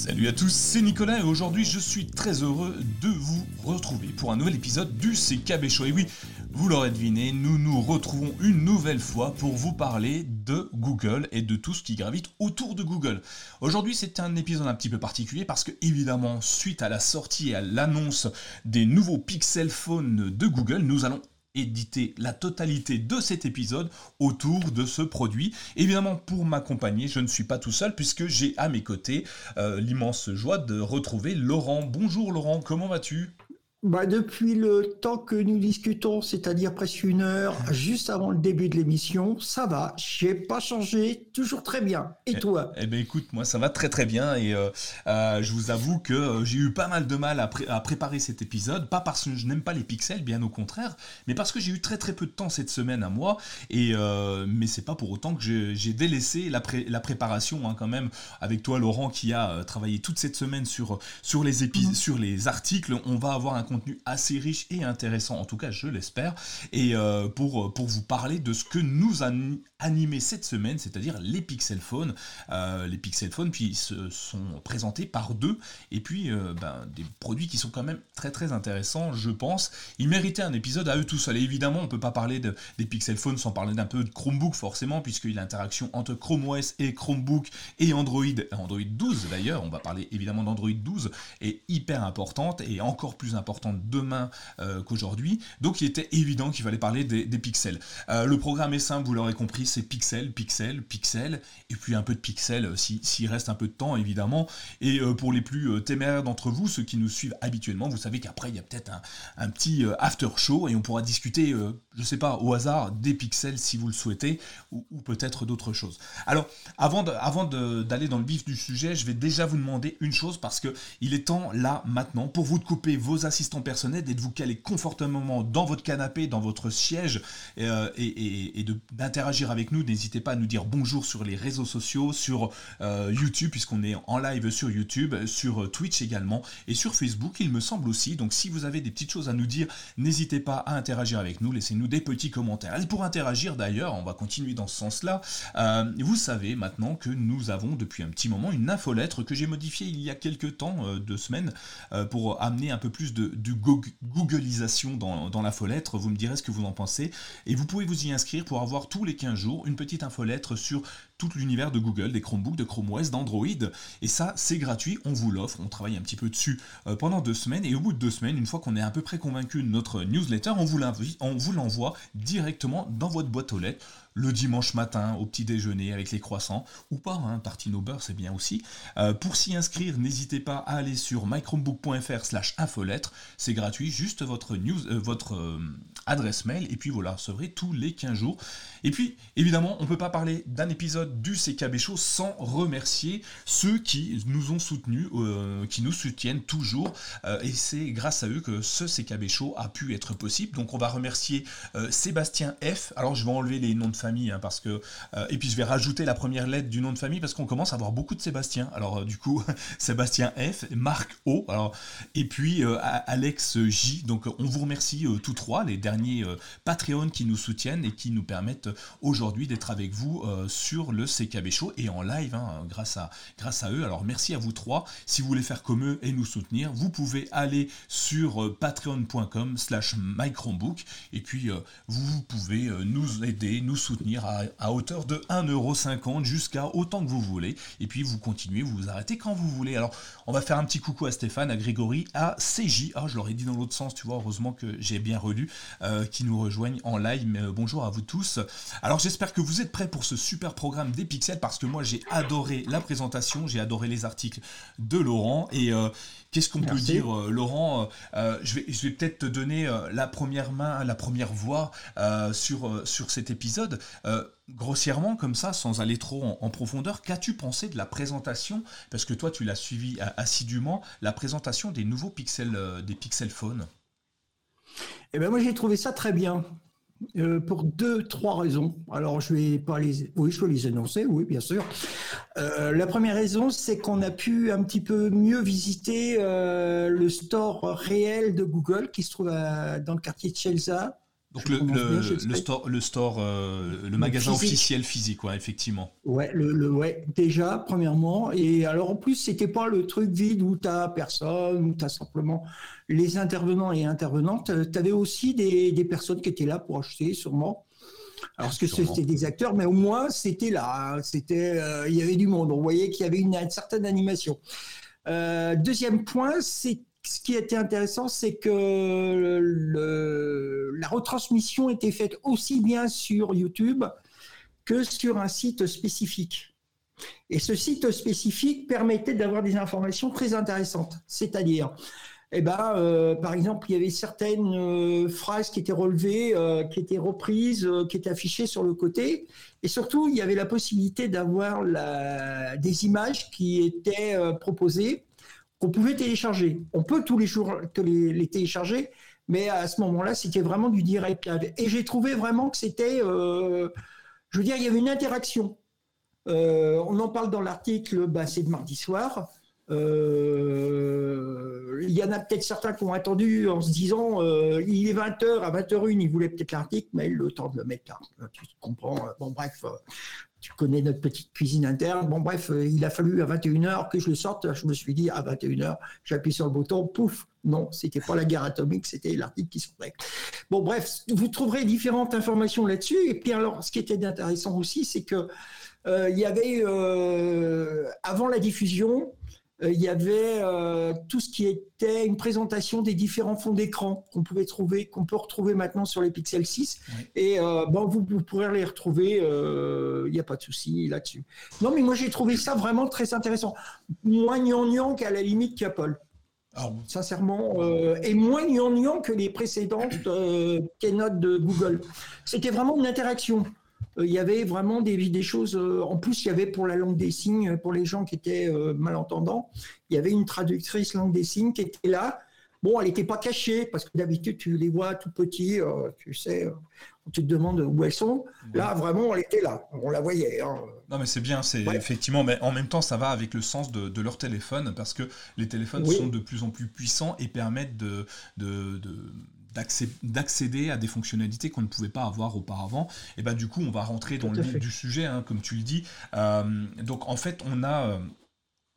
Salut à tous, c'est Nicolas et aujourd'hui je suis très heureux de vous retrouver pour un nouvel épisode du CKB Show. Et oui, vous l'aurez deviné, nous nous retrouvons une nouvelle fois pour vous parler de Google et de tout ce qui gravite autour de Google. Aujourd'hui c'est un épisode un petit peu particulier parce que évidemment suite à la sortie et à l'annonce des nouveaux Pixel Phone de Google, nous allons éditer la totalité de cet épisode autour de ce produit. Évidemment, pour m'accompagner, je ne suis pas tout seul puisque j'ai à mes côtés euh, l'immense joie de retrouver Laurent. Bonjour Laurent, comment vas-tu? Bah depuis le temps que nous discutons, c'est-à-dire presque une heure, juste avant le début de l'émission, ça va. J'ai pas changé, toujours très bien. Et eh, toi Eh ben écoute, moi ça va très très bien et euh, euh, je vous avoue que euh, j'ai eu pas mal de mal à, préparer cet épisode, pas parce que je n'aime pas les pixels, bien au contraire, mais parce que j'ai eu très très peu de temps cette semaine à moi. Et mais c'est pas pour autant que j'ai délaissé la, la préparation hein, quand même avec toi Laurent qui a travaillé toute cette semaine sur sur les mmh. sur les articles. On va avoir un contenu assez riche et intéressant, en tout cas je l'espère, et euh, pour, pour vous parler de ce que nous a animé cette semaine, c'est-à-dire les Pixel Phone. Euh, les Pixel Phone, puis se sont présentés par deux, et puis euh, ben, des produits qui sont quand même très très intéressants, je pense. Ils méritaient un épisode à eux tous seuls. Évidemment, on peut pas parler de, des Pixel Phone sans parler d'un peu de Chromebook, forcément, a l'interaction entre Chrome OS et Chromebook et Android, Android 12 d'ailleurs, on va parler évidemment d'Android 12, est hyper importante et encore plus importante demain euh, qu'aujourd'hui. Donc il était évident qu'il fallait parler des, pixels. Euh, le programme est simple, vous l'aurez compris, c'est pixel, pixel, pixel, et puis un peu de pixel euh, s'il reste un peu de temps évidemment. Et pour les plus téméraires d'entre vous, ceux qui nous suivent habituellement, vous savez qu'après il y a peut-être un, petit after show et on pourra discuter, je sais pas, au hasard des pixels si vous le souhaitez, ou, peut-être d'autres choses. Alors avant d'aller dans le vif du sujet, je vais déjà vous demander une chose parce que il est temps là maintenant pour vous de couper vos assistants personnel et de vous caler confortablement dans votre canapé, dans votre siège euh, et, d'interagir avec nous. N'hésitez pas à nous dire bonjour sur les réseaux sociaux, sur euh, YouTube, puisqu'on est en live sur YouTube, sur Twitch également et sur Facebook, il me semble aussi. Donc si vous avez des petites choses à nous dire, n'hésitez pas à interagir avec nous, laissez-nous des petits commentaires. Et pour interagir d'ailleurs, on va continuer dans ce sens-là. Euh, vous savez maintenant que nous avons depuis un petit moment une infolettre que j'ai modifiée il y a quelques temps, deux semaines, pour amener un peu plus de, du Googleisation dans, dans l'infolettre. Vous me direz ce que vous en pensez. Et vous pouvez vous y inscrire pour avoir tous les 15 jours une petite infolettre sur tout l'univers de Google, des Chromebooks, de Chrome OS, d'Android. Et ça, c'est gratuit, on vous l'offre, on travaille un petit peu dessus euh, pendant deux semaines. Et au bout de deux semaines, une fois qu'on est à peu près convaincu de notre newsletter, on vous l'envoie directement dans votre boîte aux lettres le dimanche matin au petit déjeuner avec les croissants, ou pas, hein, tartine au beurre c'est bien aussi. Euh, pour s'y inscrire, n'hésitez pas à aller sur mychromebook.fr slash infolettre, c'est gratuit, juste votre, news, euh, votre adresse mail, et puis voilà, recevrez tous les 15 jours. Et puis, évidemment, on ne peut pas parler d'un épisode du CKB Show sans remercier ceux qui nous ont soutenus, euh, qui nous soutiennent toujours. Euh, et c'est grâce à eux que ce CKB Show a pu être possible. Donc, on va remercier euh, Sébastien F. Alors, je vais enlever les noms de famille, hein, parce que. et puis, je vais rajouter la première lettre du nom de famille, parce qu'on commence à avoir beaucoup de Sébastien. Alors, du coup, Sébastien F, Marc O, alors, et puis Alex J. Donc, on vous remercie tous trois, les derniers Patreon qui nous soutiennent et qui nous permettent aujourd'hui d'être avec vous sur le CKB Show et en live hein, grâce, à, grâce à eux. Alors merci à vous trois. Si vous voulez faire comme eux et nous soutenir, vous pouvez aller sur euh, patreon.com slash mychromebook et puis euh, vous pouvez nous aider, nous soutenir à, hauteur de 1,50€ jusqu'à autant que vous voulez. Et puis vous continuez, vous vous arrêtez quand vous voulez. Alors on va faire un petit coucou à Stéphane, à Grégory, à CJ. Ah, je l'aurais dit dans l'autre sens, tu vois, heureusement que j'ai bien relu, qui nous rejoignent en live. Mais, bonjour à vous tous. Alors j'espère que vous êtes prêts pour ce super programme des pixels parce que moi j'ai adoré la présentation, j'ai adoré les articles de Laurent et euh, qu'est-ce qu'on peut dire euh, Laurent euh, Je vais, je vais peut-être te donner la première main, la première voix sur, sur cet épisode. grossièrement comme ça, sans aller trop en, profondeur, qu'as-tu pensé de la présentation Parce que toi tu l'as suivi assidûment, la présentation des nouveaux pixels, des Pixel Phone. Eh ben moi j'ai trouvé ça très bien. Euh, pour deux, trois raisons. Alors, je vais pas les, oui, je peux les énoncer, oui, bien sûr. Euh, la première raison, c'est qu'on a pu un petit peu mieux visiter euh, le store réel de Google qui se trouve dans le quartier de Chelsea. Donc le, le, store, le, store euh, le magasin officiel physique, ouais, effectivement. Ouais, le, ouais, déjà, premièrement. Et alors en plus, c'était pas le truc vide où tu as personne, où tu as simplement les intervenants et intervenantes. Tu avais aussi des, des, personnes qui étaient là pour acheter, sûrement. Alors, que c'était des acteurs, mais au moins, c'était là. Hein. C'était, euh, il y avait du monde. On voyait qu'il y avait une, certaine animation. Euh, deuxième point, c'est ce qui était intéressant, c'est que la retransmission était faite aussi bien sur YouTube que sur un site spécifique. Et ce site spécifique permettait d'avoir des informations très intéressantes. C'est-à-dire, eh ben, euh, par exemple, il y avait certaines euh, phrases qui étaient relevées, euh, qui étaient reprises, qui étaient affichées sur le côté. Et surtout, il y avait la possibilité d'avoir des images qui étaient proposées qu'on pouvait télécharger. On peut tous les jours les, télécharger, mais à ce moment-là, c'était vraiment du direct Et j'ai trouvé vraiment que c'était, euh, je veux dire, il y avait une interaction. Euh, on en parle dans l'article, bah, c'est de mardi soir. Euh, il y en a peut-être certains qui ont attendu en se disant il est 20h, à 21h, ils voulaient peut-être l'article, mais le temps de le mettre là. Tu comprends Bon, bref, tu connais notre petite cuisine interne. Bon, bref, euh, il a fallu à 21h que je le sorte. Je me suis dit, à 21h, j'appuie sur le bouton, pouf. Non, c'était pas la guerre atomique, c'était l'article qui sortait. Bon, bref, vous trouverez différentes informations là-dessus. Et puis, alors, ce qui était intéressant aussi, c'est que euh, y avait, euh, avant la diffusion, il y avait euh, tout ce qui était une présentation des différents fonds d'écran qu'on pouvait trouver, qu'on peut retrouver maintenant sur les Pixel 6. Et euh, bon, vous, pourrez les retrouver, il n'y a pas de souci là-dessus. Non, mais moi j'ai trouvé ça vraiment très intéressant. Moins gnangnan qu'à la limite qu'Apple. Ah Sincèrement, et moins gnangnan que les précédentes keynote de Google. C'était vraiment une interaction. Euh, il y avait vraiment des, des choses. Euh, en plus, il y avait pour la langue des signes, pour les gens qui étaient euh, malentendants, il y avait une traductrice langue des signes qui était là. Bon, elle n'était pas cachée parce que d'habitude tu les vois tout petits, tu sais, tu te demandes où elles sont. Là, vraiment, elle était là, on la voyait. Hein. Non, mais c'est bien, c'est effectivement, mais en même temps, ça va avec le sens de, leur téléphone parce que les téléphones sont de plus en plus puissants et permettent de, de d'accéder à des fonctionnalités qu'on ne pouvait pas avoir auparavant. Et ben du coup, on va rentrer dans le vif du sujet, hein, comme tu le dis. Euh, donc en fait, on a euh,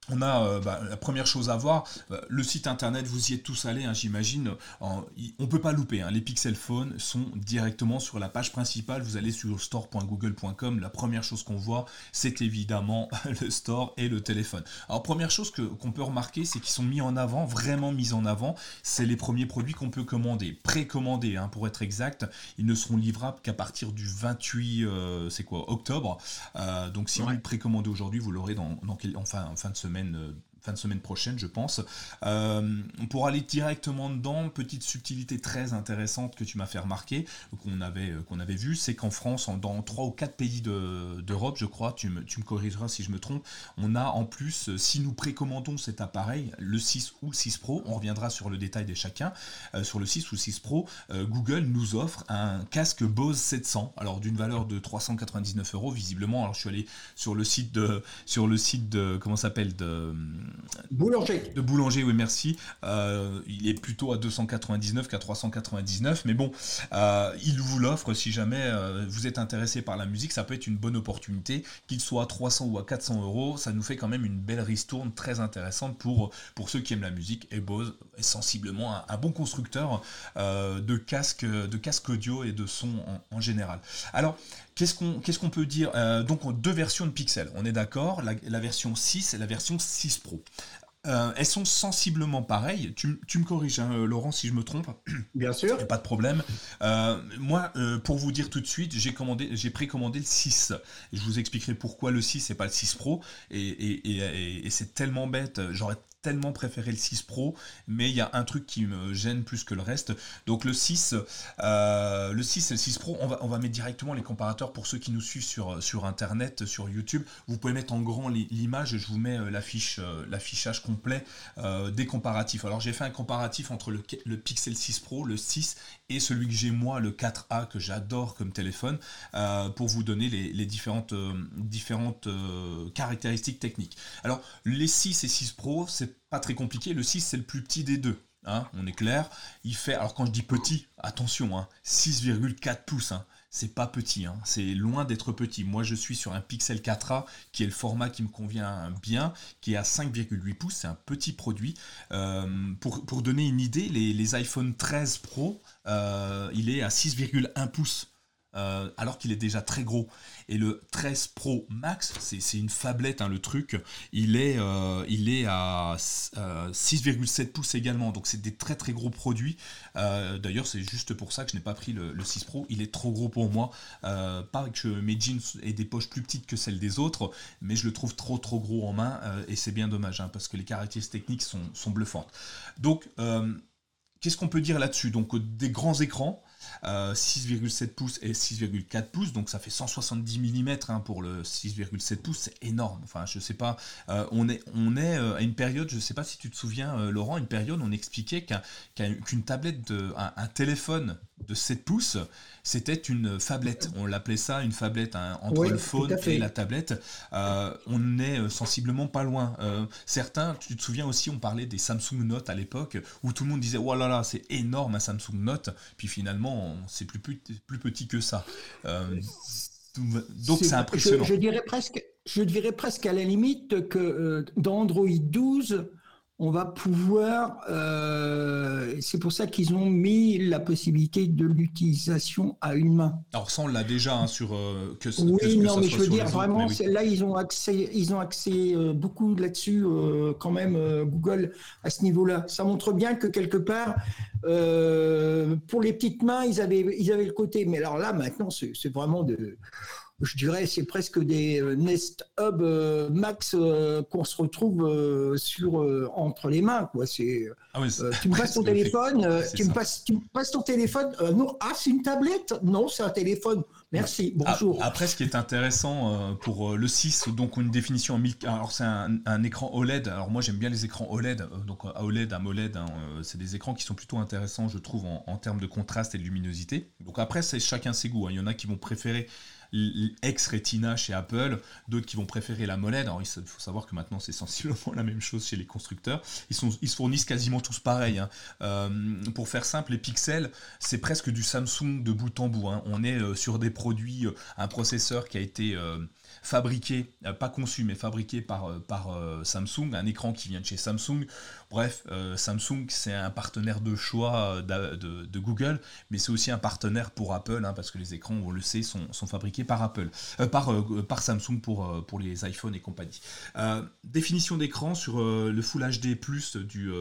on a euh, bah, la première chose à voir, euh, le site internet, vous y êtes tous allés, hein, j'imagine. On ne peut pas louper. Hein. les Pixel Phone sont directement sur la page principale. Vous allez sur store.google.com. La première chose qu'on voit, c'est évidemment le store et le téléphone. Alors première chose qu'on peut remarquer, c'est qu'ils sont mis en avant, vraiment mis en avant. C'est les premiers produits qu'on peut commander, précommander, hein, pour être exact. Ils ne seront livrables qu'à partir du 28, euh, c'est quoi, octobre. donc si vous vous précommandez aujourd'hui, vous l'aurez dans, dans, enfin, en fin de semaine semaine fin de semaine prochaine, je pense. Euh, pour aller directement dedans, petite subtilité très intéressante que tu m'as fait remarquer, qu'on avait, euh, qu'on avait vu, c'est qu'en France, dans trois ou quatre pays d'Europe, je crois, tu me, tu me, corrigeras si je me trompe, on a en plus, euh, si nous précommandons cet appareil, le 6 ou 6 Pro, on reviendra sur le détail des chacun, sur le 6 ou 6 Pro, Google nous offre un casque Bose 700, alors d'une valeur de 399 euros, visiblement. Alors je suis allé sur le site de, sur le site de, comment s'appelle, de Boulanger. De Boulanger, oui, merci. Euh, il est plutôt à 299 qu'à 399, mais bon, euh, il vous l'offre si jamais euh, vous êtes intéressé par la musique, ça peut être une bonne opportunité, qu'il soit à 300 ou à 400 euros, ça nous fait quand même une belle ristourne très intéressante pour, pour ceux qui aiment la musique. Et Bose est sensiblement un, bon constructeur de casques de casque audio et de son en, général. Alors, Qu'est-ce qu'on peut dire Donc deux versions de Pixel, on est d'accord, la, la, version 6 et la version 6 Pro. Euh, elles sont sensiblement pareilles. Tu, me corriges, hein, euh, Laurent, si je me trompe. Bien sûr. Pas de problème. Euh, moi, pour vous dire tout de suite, j'ai commandé, j'ai précommandé le 6. je vous expliquerai pourquoi le 6 et pas le 6 Pro. et c'est tellement bête. J'aurais tellement préféré le 6 Pro, mais il y a un truc qui me gêne plus que le reste. Donc le 6, euh, le 6 et le 6 Pro, on va, on va mettre directement les comparateurs pour ceux qui nous suivent sur, sur Internet, sur YouTube. Vous pouvez mettre en grand l'image, je vous mets euh, l'affiche, euh, l'affichage complet des comparatifs. Alors j'ai fait un comparatif entre le, le, Pixel 6 Pro, le 6 et celui que j'ai moi, le 4A, que j'adore comme téléphone, pour vous donner les, différentes, différentes caractéristiques techniques. Alors les 6 et 6 Pro, c'est pas très compliqué. Le 6, c'est le plus petit des deux. Hein, on est clair. Il fait, alors quand je dis petit, attention, hein, 6,4 pouces. Hein, c'est pas petit, hein, c'est loin d'être petit. Moi, je suis sur un Pixel 4a qui est le format qui me convient bien, qui est à 5,8 pouces. C'est un petit produit. Euh, pour, pour, donner une idée, les, les iPhone 13 Pro, euh, il est à 6,1 pouces. Euh, alors qu'il est déjà très gros. Et le 13 Pro Max, c'est une fablette hein, le truc, il est, euh, il est à 6,7 euh, pouces également, donc c'est des très très gros produits. D'ailleurs c'est juste pour ça que je n'ai pas pris le, 6 Pro, il est trop gros pour moi. pas que mes jeans aient des poches plus petites que celles des autres, mais je le trouve trop trop gros en main et c'est bien dommage hein, parce que les caractéristiques techniques sont, sont bluffantes. Donc qu'est-ce qu'on peut dire là-dessus? Donc des grands écrans. 6,7 euh, pouces et 6,4 pouces, donc ça fait 170 mm hein, pour le 6,7 pouces, c'est énorme. Enfin, je sais pas, euh, on est, on est euh, à une période, je sais pas si tu te souviens, Laurent, une période où on expliquait qu'une tablette, de, un, téléphone de 7 pouces, c'était une fablette. On l'appelait ça une fablette hein, entre le phone et la tablette. on est sensiblement pas loin. certains, tu te souviens aussi, on parlait des Samsung Note à l'époque où tout le monde disait oh là là, c'est énorme un Samsung Note. Puis finalement, c'est plus, plus, petit que ça. Euh, donc c'est impressionnant. Je, dirais presque, je dirais presque à la limite que euh, dans Android 12, on va pouvoir. Euh, c'est pour ça qu'ils ont mis la possibilité de l'utilisation à une main. Alors ça, on l'a déjà hein, sur euh, que. Oui, non, mais je veux dire vraiment, là, ils ont accès, ils ont accès euh, beaucoup là-dessus quand même Google à ce niveau-là. Ça montre bien que quelque part, pour les petites mains, ils avaient, ils avaient le côté. Mais alors là, maintenant, c'est vraiment de je dirais, c'est presque des euh, Nest Hub euh, Max euh, qu'on se retrouve sur entre les mains, quoi. C'est, ah tu me passes ton téléphone, tu me passes, tu passes ton téléphone. non, ah, c'est une tablette? Non, c'est un téléphone. Merci. Bonjour. Après, ce qui est intéressant pour le 6, donc une définition en 1000, alors c'est un, écran OLED. Alors moi, j'aime bien les écrans OLED. Donc OLED, AMOLED, hein, c'est des écrans qui sont plutôt intéressants, je trouve, en, termes de contraste et de luminosité. Donc après, c'est chacun ses goûts. Hein. Il y en a qui vont préférer ex-Retina chez Apple, d'autres qui vont préférer la molette. Il faut savoir que maintenant c'est sensiblement la même chose chez les constructeurs. Ils se fournissent quasiment tous pareil. Hein. Euh, pour faire simple, les pixels, c'est presque du Samsung de bout en bout. Hein. On est euh, sur des produits, euh, un processeur qui a été fabriqué, pas conçu, mais fabriqué par, par Samsung, un écran qui vient de chez Samsung. Bref, euh, Samsung, c'est un partenaire de choix euh, de, Google, mais c'est aussi un partenaire pour Apple, hein, parce que les écrans, on le sait, sont, fabriqués par Apple, euh, par, Samsung pour, les iPhones et compagnie. définition d'écran sur le Full HD Plus du,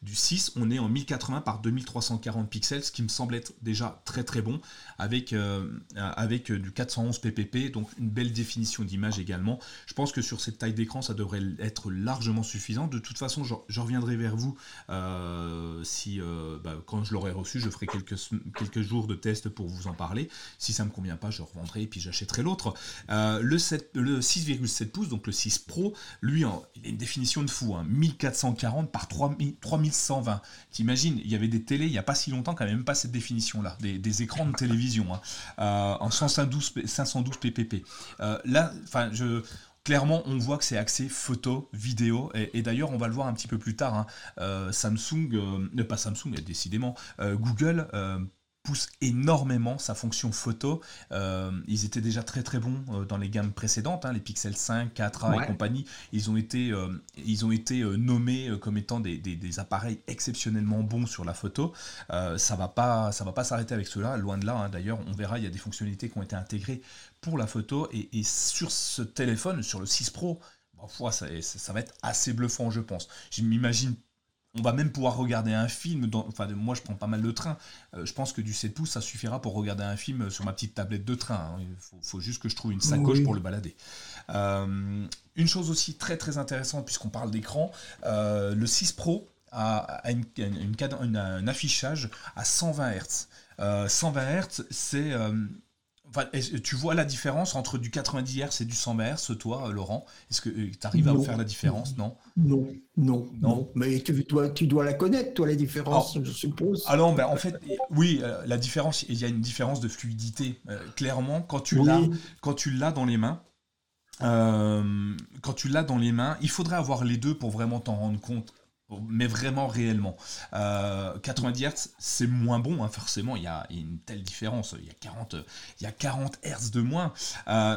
du 6, on est en 1080 par 2340 pixels, ce qui me semble être déjà très très bon, avec, du 411 ppp, donc une belle définition d'image également. Je pense que sur cette taille d'écran, ça devrait être largement suffisant. De toute façon, je reviendrai vous. Euh, si, euh, bah, quand je l'aurai reçu, je ferai quelques, quelques jours de test pour vous en parler. Si ça me convient pas, je revendrai et puis j'achèterai l'autre. Euh, le, le 6,7 pouces, donc le 6 Pro, lui, il a une définition de fou. 1440 hein. par 3120. T'imagines, il y avait des télés il n'y a pas si longtemps quand même pas cette définition-là. Des, écrans de télévision hein. en 512, 512 ppp. là, enfin, je clairement, on voit que c'est axé photo, vidéo, et, d'ailleurs, on va le voir un petit peu plus tard. Hein. Euh, Samsung, euh, pas Samsung, mais décidément, euh, Google pousse énormément sa fonction photo. ils étaient déjà très très bons dans les gammes précédentes, hein, les Pixel 5, 4A et compagnie. Ils ont été, ils ont été nommés comme étant des, appareils exceptionnellement bons sur la photo. ça va pas, ça va pas s'arrêter avec cela, loin de là. Hein. D'ailleurs, on verra, il y a des fonctionnalités qui ont été intégrées pour la photo. Et, sur ce téléphone, sur le 6 Pro, bah, ça, ça, va être assez bluffant, je pense. Je m'imagine, on va même pouvoir regarder un film. Dans, enfin, moi, je prends pas mal de train. Euh, je pense que du 7 pouces, ça suffira pour regarder un film sur ma petite tablette de train. Hein. Il faut, juste que je trouve une sacoche pour le balader. Euh, une chose aussi très très intéressante, puisqu'on parle d'écran, euh, le 6 Pro a, une, un affichage à 120 Hz. 120 Hz, c'est tu vois la différence entre du 90 Hz et du 100 Hz, toi, Laurent? Est-ce que euh, tu arrives à faire la différence? Non. Non, non, non, Mais tu dois, tu dois la connaître, toi, la différence, je suppose. Alors, ben, en fait, oui, euh, la différence, il y a une différence de fluidité. Euh, clairement, quand tu l'as, quand tu l'as dans les mains, quand tu l'as dans les mains, il faudrait avoir les deux pour vraiment t'en rendre compte mais vraiment réellement. 90 Hz, c'est moins bon, hein, forcément, il y, a, une telle différence, il y a 40, il y a 40 Hz de moins,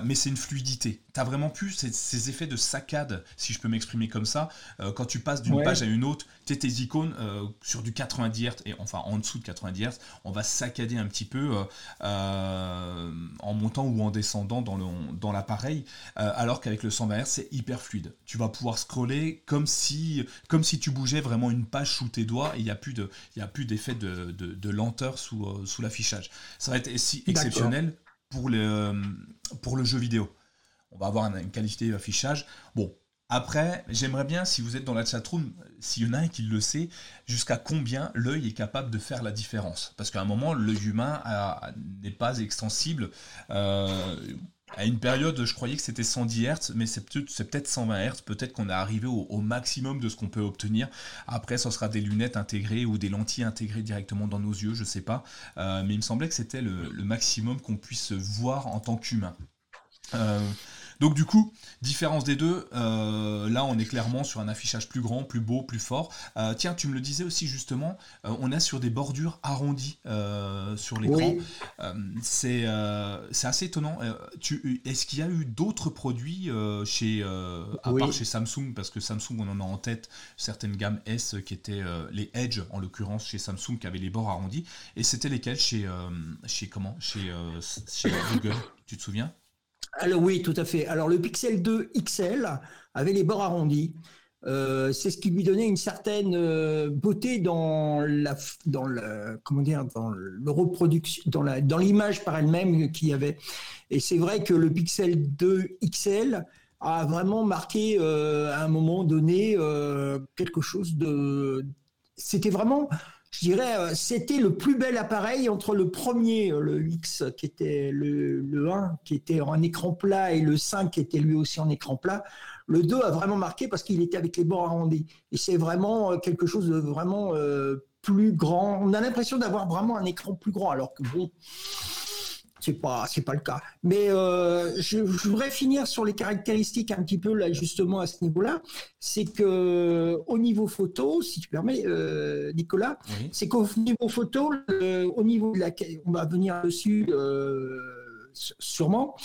mais c'est une fluidité. Tu as vraiment plus ces, effets de saccade, si je peux m'exprimer comme ça, quand tu passes d'une page à une autre, tes icônes sur du 90 Hz, et enfin en dessous de 90 Hz, on va saccader un petit peu en montant ou en descendant dans l'appareil, dans alors qu'avec le 120 Hz, c'est hyper fluide. Tu vas pouvoir scroller comme si, comme si tu bougeais vraiment une page sous tes doigts et il n'y a plus de, il a plus d'effet de, de, lenteur sous, euh, sous l'affichage. Ça va être si exceptionnel pour, le euh, pour le jeu vidéo. On va avoir une qualité d'affichage. Bon, après, j'aimerais bien, si vous êtes dans la chatroom, s'il y en a un qui le sait, jusqu'à combien l'œil est capable de faire la différence. Parce qu'à un moment, l'œil humain n'est pas extensible. Euh, à une période, je croyais que c'était 110 Hz, mais c'est peut-être 120 Hz. Peut-être qu'on est arrivé au, maximum de ce qu'on peut obtenir. Après, ce sera des lunettes intégrées ou des lentilles intégrées directement dans nos yeux, je sais pas. Euh, mais il me semblait que c'était le, maximum qu'on puisse voir en tant qu'humain. Euh, donc du coup, différence des deux, euh, là on est clairement sur un affichage plus grand, plus beau, plus fort. Euh, tiens, tu me le disais aussi justement, euh, on est sur des bordures arrondies sur l'écran. c'est assez étonnant. Est-ce qu'il y a eu d'autres produits chez, à part chez Samsung, parce que Samsung on en a en tête certaines gammes S qui étaient les Edge en l'occurrence chez Samsung qui avaient les bords arrondis, et c'était lesquels chez, chez comment? Chez, chez Google, tu te souviens? Alors oui, tout à fait. Alors le Pixel 2 XL avait les bords arrondis. Euh, c'est ce qui lui donnait une certaine euh, beauté dans la dans le comment dire dans le reproduction dans la dans l'image par elle-même qu'il y avait et c'est vrai que le Pixel 2 XL a vraiment marqué euh, à un moment donné quelque chose de c'était vraiment je dirais, euh, c'était le plus bel appareil entre le premier, euh, le X, qui était le, 1, qui était en écran plat, et le 5, qui était lui aussi en écran plat. Le 2 a vraiment marqué parce qu'il était avec les bords arrondis. Et c'est vraiment euh, quelque chose de vraiment plus grand. On a l'impression d'avoir vraiment un écran plus grand, alors que bon, c'est pas c'est pas le cas. Mais euh, je, voudrais finir sur les caractéristiques un petit peu là justement à ce niveau-là. C'est que au niveau photo, si tu permets, euh, Nicolas, c'est qu'au niveau photo, au niveau de la, on va venir dessus euh, sûrement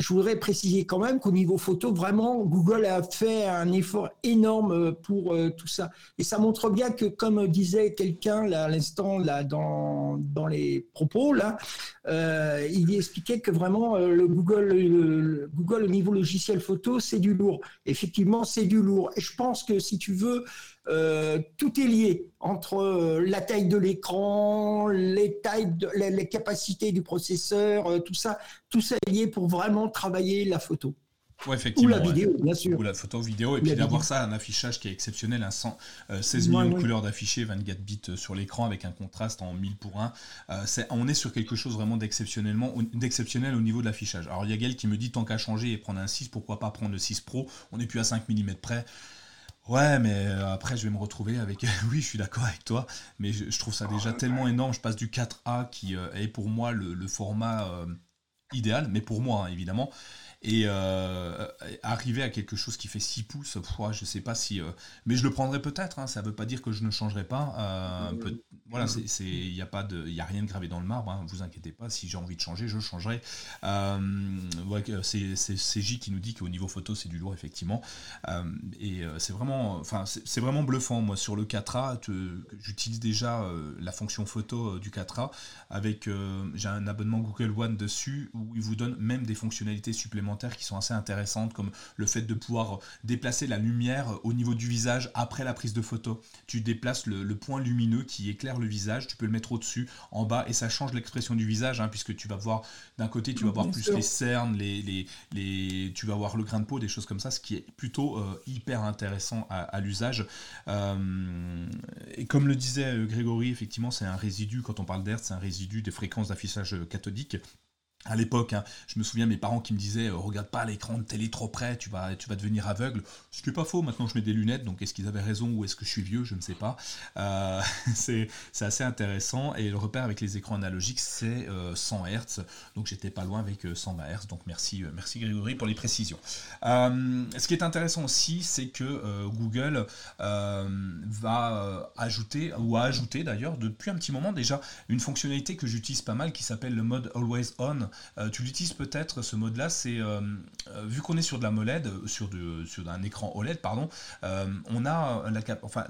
je voudrais préciser quand même qu'au niveau photo, vraiment, Google a fait un effort énorme euh, pour euh, tout ça. Et ça montre bien que, comme disait quelqu'un à l'instant dans, dans les propos, là, euh, il expliquait que vraiment le Google, Google au niveau logiciel photo, c'est du lourd. Effectivement, c'est du lourd. Et je pense que si tu veux euh, tout est lié entre euh, la taille de l'écran, les tailles, les, capacités du processeur, euh, tout ça, tout ça est lié pour vraiment travailler la photo. effectivement, Ou la vidéo, bien sûr. Ou la photo vidéo, et puis d'avoir ça, un affichage qui est exceptionnel, un 16 millions de couleurs d'affichés, 24 bits sur l'écran avec un contraste en 1000 pour 1. on est sur quelque chose vraiment d'exceptionnellement d'exceptionnel au niveau de l'affichage. Alors il y a Gaël qui me dit tant qu'à changer et prendre un 6, pourquoi pas prendre le 6 Pro? On n'est plus à 5 mm près. Ouais, mais euh, après, je vais me retrouver avec. oui, je suis d'accord avec toi, mais je, trouve ça déjà tellement énorme. Je passe du 4A qui euh, est pour moi le, format euh, idéal, mais pour moi, hein, évidemment. Et euh, arriver à quelque chose qui fait 6 pouces, je je sais pas si. Euh, mais je le prendrai peut-être, hein, ça ne veut pas dire que je ne changerai pas. Euh, voilà, il n'y a, pas de, y a rien de gravé dans le marbre, hein, vous inquiétez pas, si j'ai envie de changer, je changerai. c'est J qui nous dit qu'au niveau photo, c'est du lourd, effectivement. et c'est vraiment, c'est vraiment bluffant. Moi, sur le 4A, j'utilise déjà la fonction photo du 4A avec. j'ai un abonnement Google One dessus où il vous donne même des fonctionnalités supplémentaires qui sont assez intéressantes, comme le fait de pouvoir déplacer la lumière au niveau du visage après la prise de photo. Tu déplaces le, point lumineux qui éclaire le visage, tu peux le mettre au-dessus, en bas, et ça change l'expression du visage, hein, puisque tu vas voir, d'un côté, tu vas voir plus les cernes, les, les, tu vas voir le grain de peau, des choses comme ça, ce qui est plutôt euh, hyper intéressant à, l'usage. Euh, et comme le disait euh, Grégory, effectivement, c'est un résidu, quand on parle d'air, c'est un résidu des fréquences d'affichage cathodique à l'époque, hein, je me souviens mes parents qui me disaient euh, regarde pas l'écran de télé trop près, tu vas, tu vas devenir aveugle. Ce qui n'est pas faux. Maintenant, je mets des lunettes, donc est-ce qu'ils avaient raison ou est-ce que je suis vieux Je ne sais pas. Euh, c'est assez intéressant. Et le repère avec les écrans analogiques, c'est 100 Hz. Donc j'étais pas loin avec 120 Hz. Donc merci, merci Grégory pour les précisions. ce qui est intéressant aussi, c'est que Google va ajouter ou a ajouté d'ailleurs depuis un petit moment déjà une fonctionnalité que j'utilise pas mal qui s'appelle le mode Always On euh, tu l'utilises peut-être, ce mode-là, c'est euh, euh, vu qu'on est sur de la MOLED, sur, un écran OLED, pardon, on a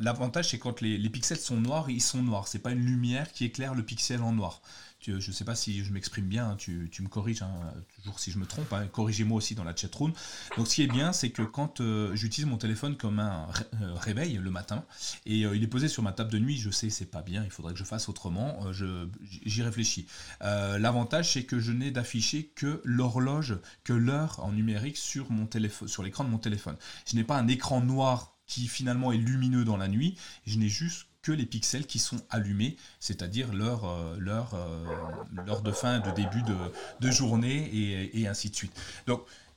l'avantage c'est quand les, les, pixels sont noirs, ils sont noirs. C'est pas une lumière qui éclaire le pixel en noir je ne sais pas si je m'exprime bien, hein, tu, me corriges, hein, toujours si je me trompe, hein, corrigez-moi aussi dans la chatroom. Donc ce qui est bien, c'est que quand euh, j'utilise mon téléphone comme un euh, réveil le matin, et euh, il est posé sur ma table de nuit, je sais c'est pas bien, il faudrait que je fasse autrement, j'y réfléchis. L'avantage c'est que je n'ai d'afficher que l'horloge, que l'heure en numérique sur, mon sur l'écran de mon téléphone. Je n'ai pas un écran noir qui finalement est lumineux dans la nuit, je n'ai juste que les pixels qui sont allumés, c'est-à-dire l'heure euh, euh, de fin, de début de, journée et, ainsi de suite.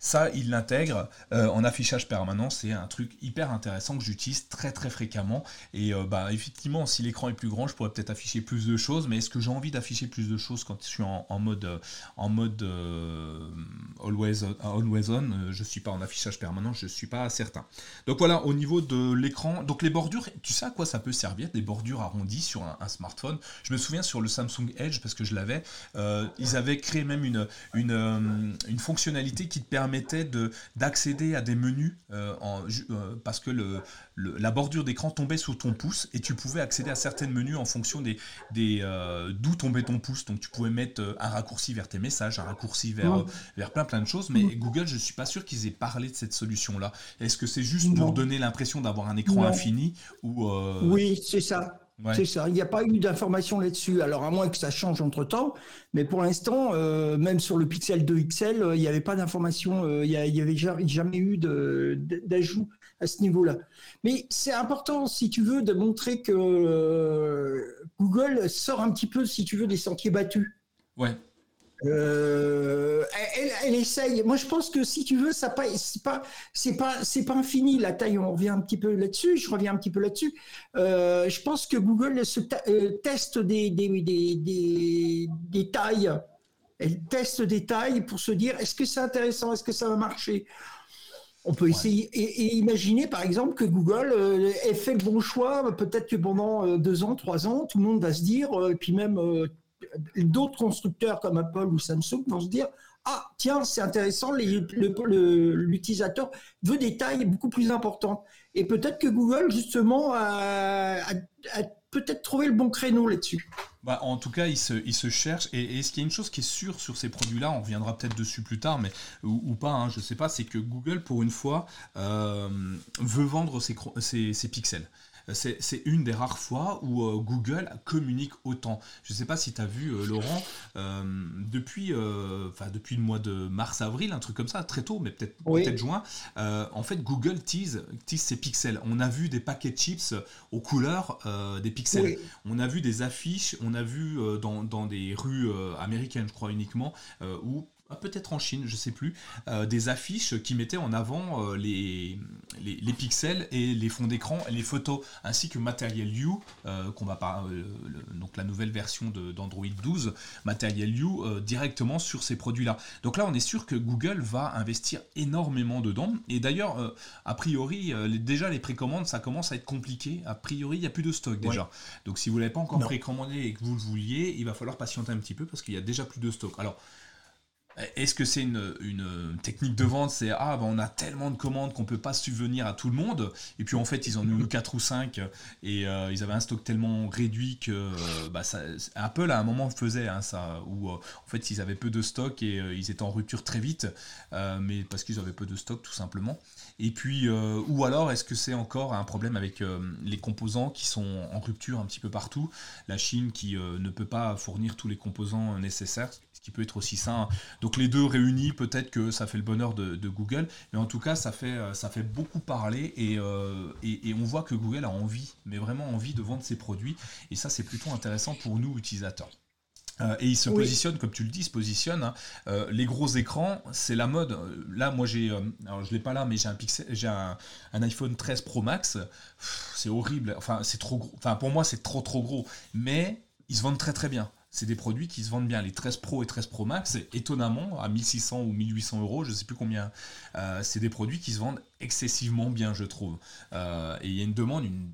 Ça, il l'intègre euh, en affichage permanent. C'est un truc hyper intéressant que j'utilise très très fréquemment. Et euh, bah, effectivement, si l'écran est plus grand, je pourrais peut-être afficher plus de choses. Mais est-ce que j'ai envie d'afficher plus de choses quand je suis en, mode, en mode euh, always, on? Je ne suis pas en affichage permanent, je ne suis pas certain. Donc voilà, au niveau de l'écran, donc les bordures, tu sais à quoi ça peut servir Des bordures arrondies sur un, smartphone? Je me souviens sur le Samsung Edge, parce que je l'avais, ils avaient créé même une, une fonctionnalité qui te permet de d'accéder à des menus euh, en, euh, parce que le, la bordure d'écran tombait sur ton pouce et tu pouvais accéder à certains menus en fonction des, des euh, d'où tombait ton pouce. Donc tu pouvais mettre un raccourci vers tes messages, un raccourci vers, vers plein plein de choses. Mais Google, je suis pas sûr qu'ils aient parlé de cette solution là. Est-ce que c'est juste pour donner l'impression d'avoir un écran infini ou Oui, c'est ça. C'est ça. Il n'y a pas eu d'information là-dessus. Alors, à moins que ça change entre temps. Mais pour l'instant, euh, même sur le Pixel 2 XL, euh, il n'y avait pas d'information. Euh, il n'y avait jamais eu d'ajout à ce niveau-là. Mais c'est important, si tu veux, de montrer que Google sort un petit peu, si tu veux, des sentiers battus. Ouais. Euh, elle, essaye. Moi, je pense que si tu veux, ça pas, c'est pas, c'est pas, c'est pas infini la taille. On revient un petit peu là-dessus. Je reviens un petit peu là-dessus. Euh, je pense que Google se euh, teste des des, des, des, tailles. Elle teste des tailles pour se dire est-ce que c'est intéressant, est-ce que ça va marcher? On peut essayer et, imaginer, par exemple, que Google ait fait le bon choix. Peut-être que pendant deux ans, trois ans, tout le monde va se dire, et puis même d'autres constructeurs comme Apple ou Samsung vont se dire ah tiens c'est intéressant l'utilisateur veut des tailles beaucoup plus importantes et peut-être que Google justement a, peut-être trouvé le bon créneau là-dessus. Bah, en tout cas, il se, il se cherche. Et est-ce qu'il y a une chose qui est sûre sur ces produits-là? On reviendra peut-être dessus plus tard, mais ou, pas, hein, je ne sais pas. C'est que Google, pour une fois, euh, veut vendre ses pixels c'est une des rares fois où euh, Google communique autant. Je ne sais pas si tu as vu, euh, Laurent, euh, depuis, depuis le mois de mars-avril, un truc comme ça, très tôt, mais peut-être peut juin, en fait, Google tease, tease ses pixels. On a vu des paquets de chips aux couleurs des pixels. On a vu des affiches, on a vu dans, dans des rues américaines, je crois uniquement, où peut-être en Chine, je sais plus, euh, des affiches qui mettaient en avant euh, les, les, pixels et les fonds d'écran et les photos, ainsi que Material You, euh, qu'on va pas, donc la nouvelle version d'Android 12, Material You, directement sur ces produits-là. Donc là, on est sûr que Google va investir énormément dedans. Et d'ailleurs, a priori, déjà les précommandes, ça commence à être compliqué. A priori, il n'y a plus de stock déjà. Donc si vous l'avez pas encore précommandé et que vous le vouliez, il va falloir patienter un petit peu parce qu'il y a déjà plus de stock. Alors, est-ce que c'est une, technique de vente? C'est ah, bah, on a tellement de commandes qu'on peut pas subvenir à tout le monde. Et puis en fait, ils en ont eu 4 ou 5 et euh, ils avaient un stock tellement réduit que euh, bah, Apple à un moment faisait hein, ça, où euh, en fait ils avaient peu de stock et ils étaient en rupture très vite, mais parce qu'ils avaient peu de stock tout simplement. Et puis, ou alors est-ce que c'est encore un problème avec les composants qui sont en rupture un petit peu partout? La Chine qui ne peut pas fournir tous les composants nécessaires qui peut être aussi sain. Donc les deux réunis, peut-être que ça fait le bonheur de, Google, mais en tout cas, ça fait, euh, ça fait beaucoup parler euh, et, et, on voit que Google a envie, mais vraiment envie de vendre ses produits, et ça, c'est plutôt intéressant pour nous, utilisateurs. Euh, et il se positionne, comme tu le dis, se positionne. Hein. Euh, les gros écrans, c'est la mode. Là, moi, j'ai, alors je l'ai pas là, mais j'ai un Pixel, j'ai un, iPhone 13 Pro Max. C'est horrible. Enfin, c'est trop gros. Enfin, pour moi, c'est trop trop gros. Mais ils se vendent très très bien. C'est des produits qui se vendent bien. Les 13 Pro et 13 Pro Max, étonnamment, à 1600 ou 1800 euros, je sais plus combien. c'est des produits qui se vendent excessivement bien, je trouve. et il y a une demande, une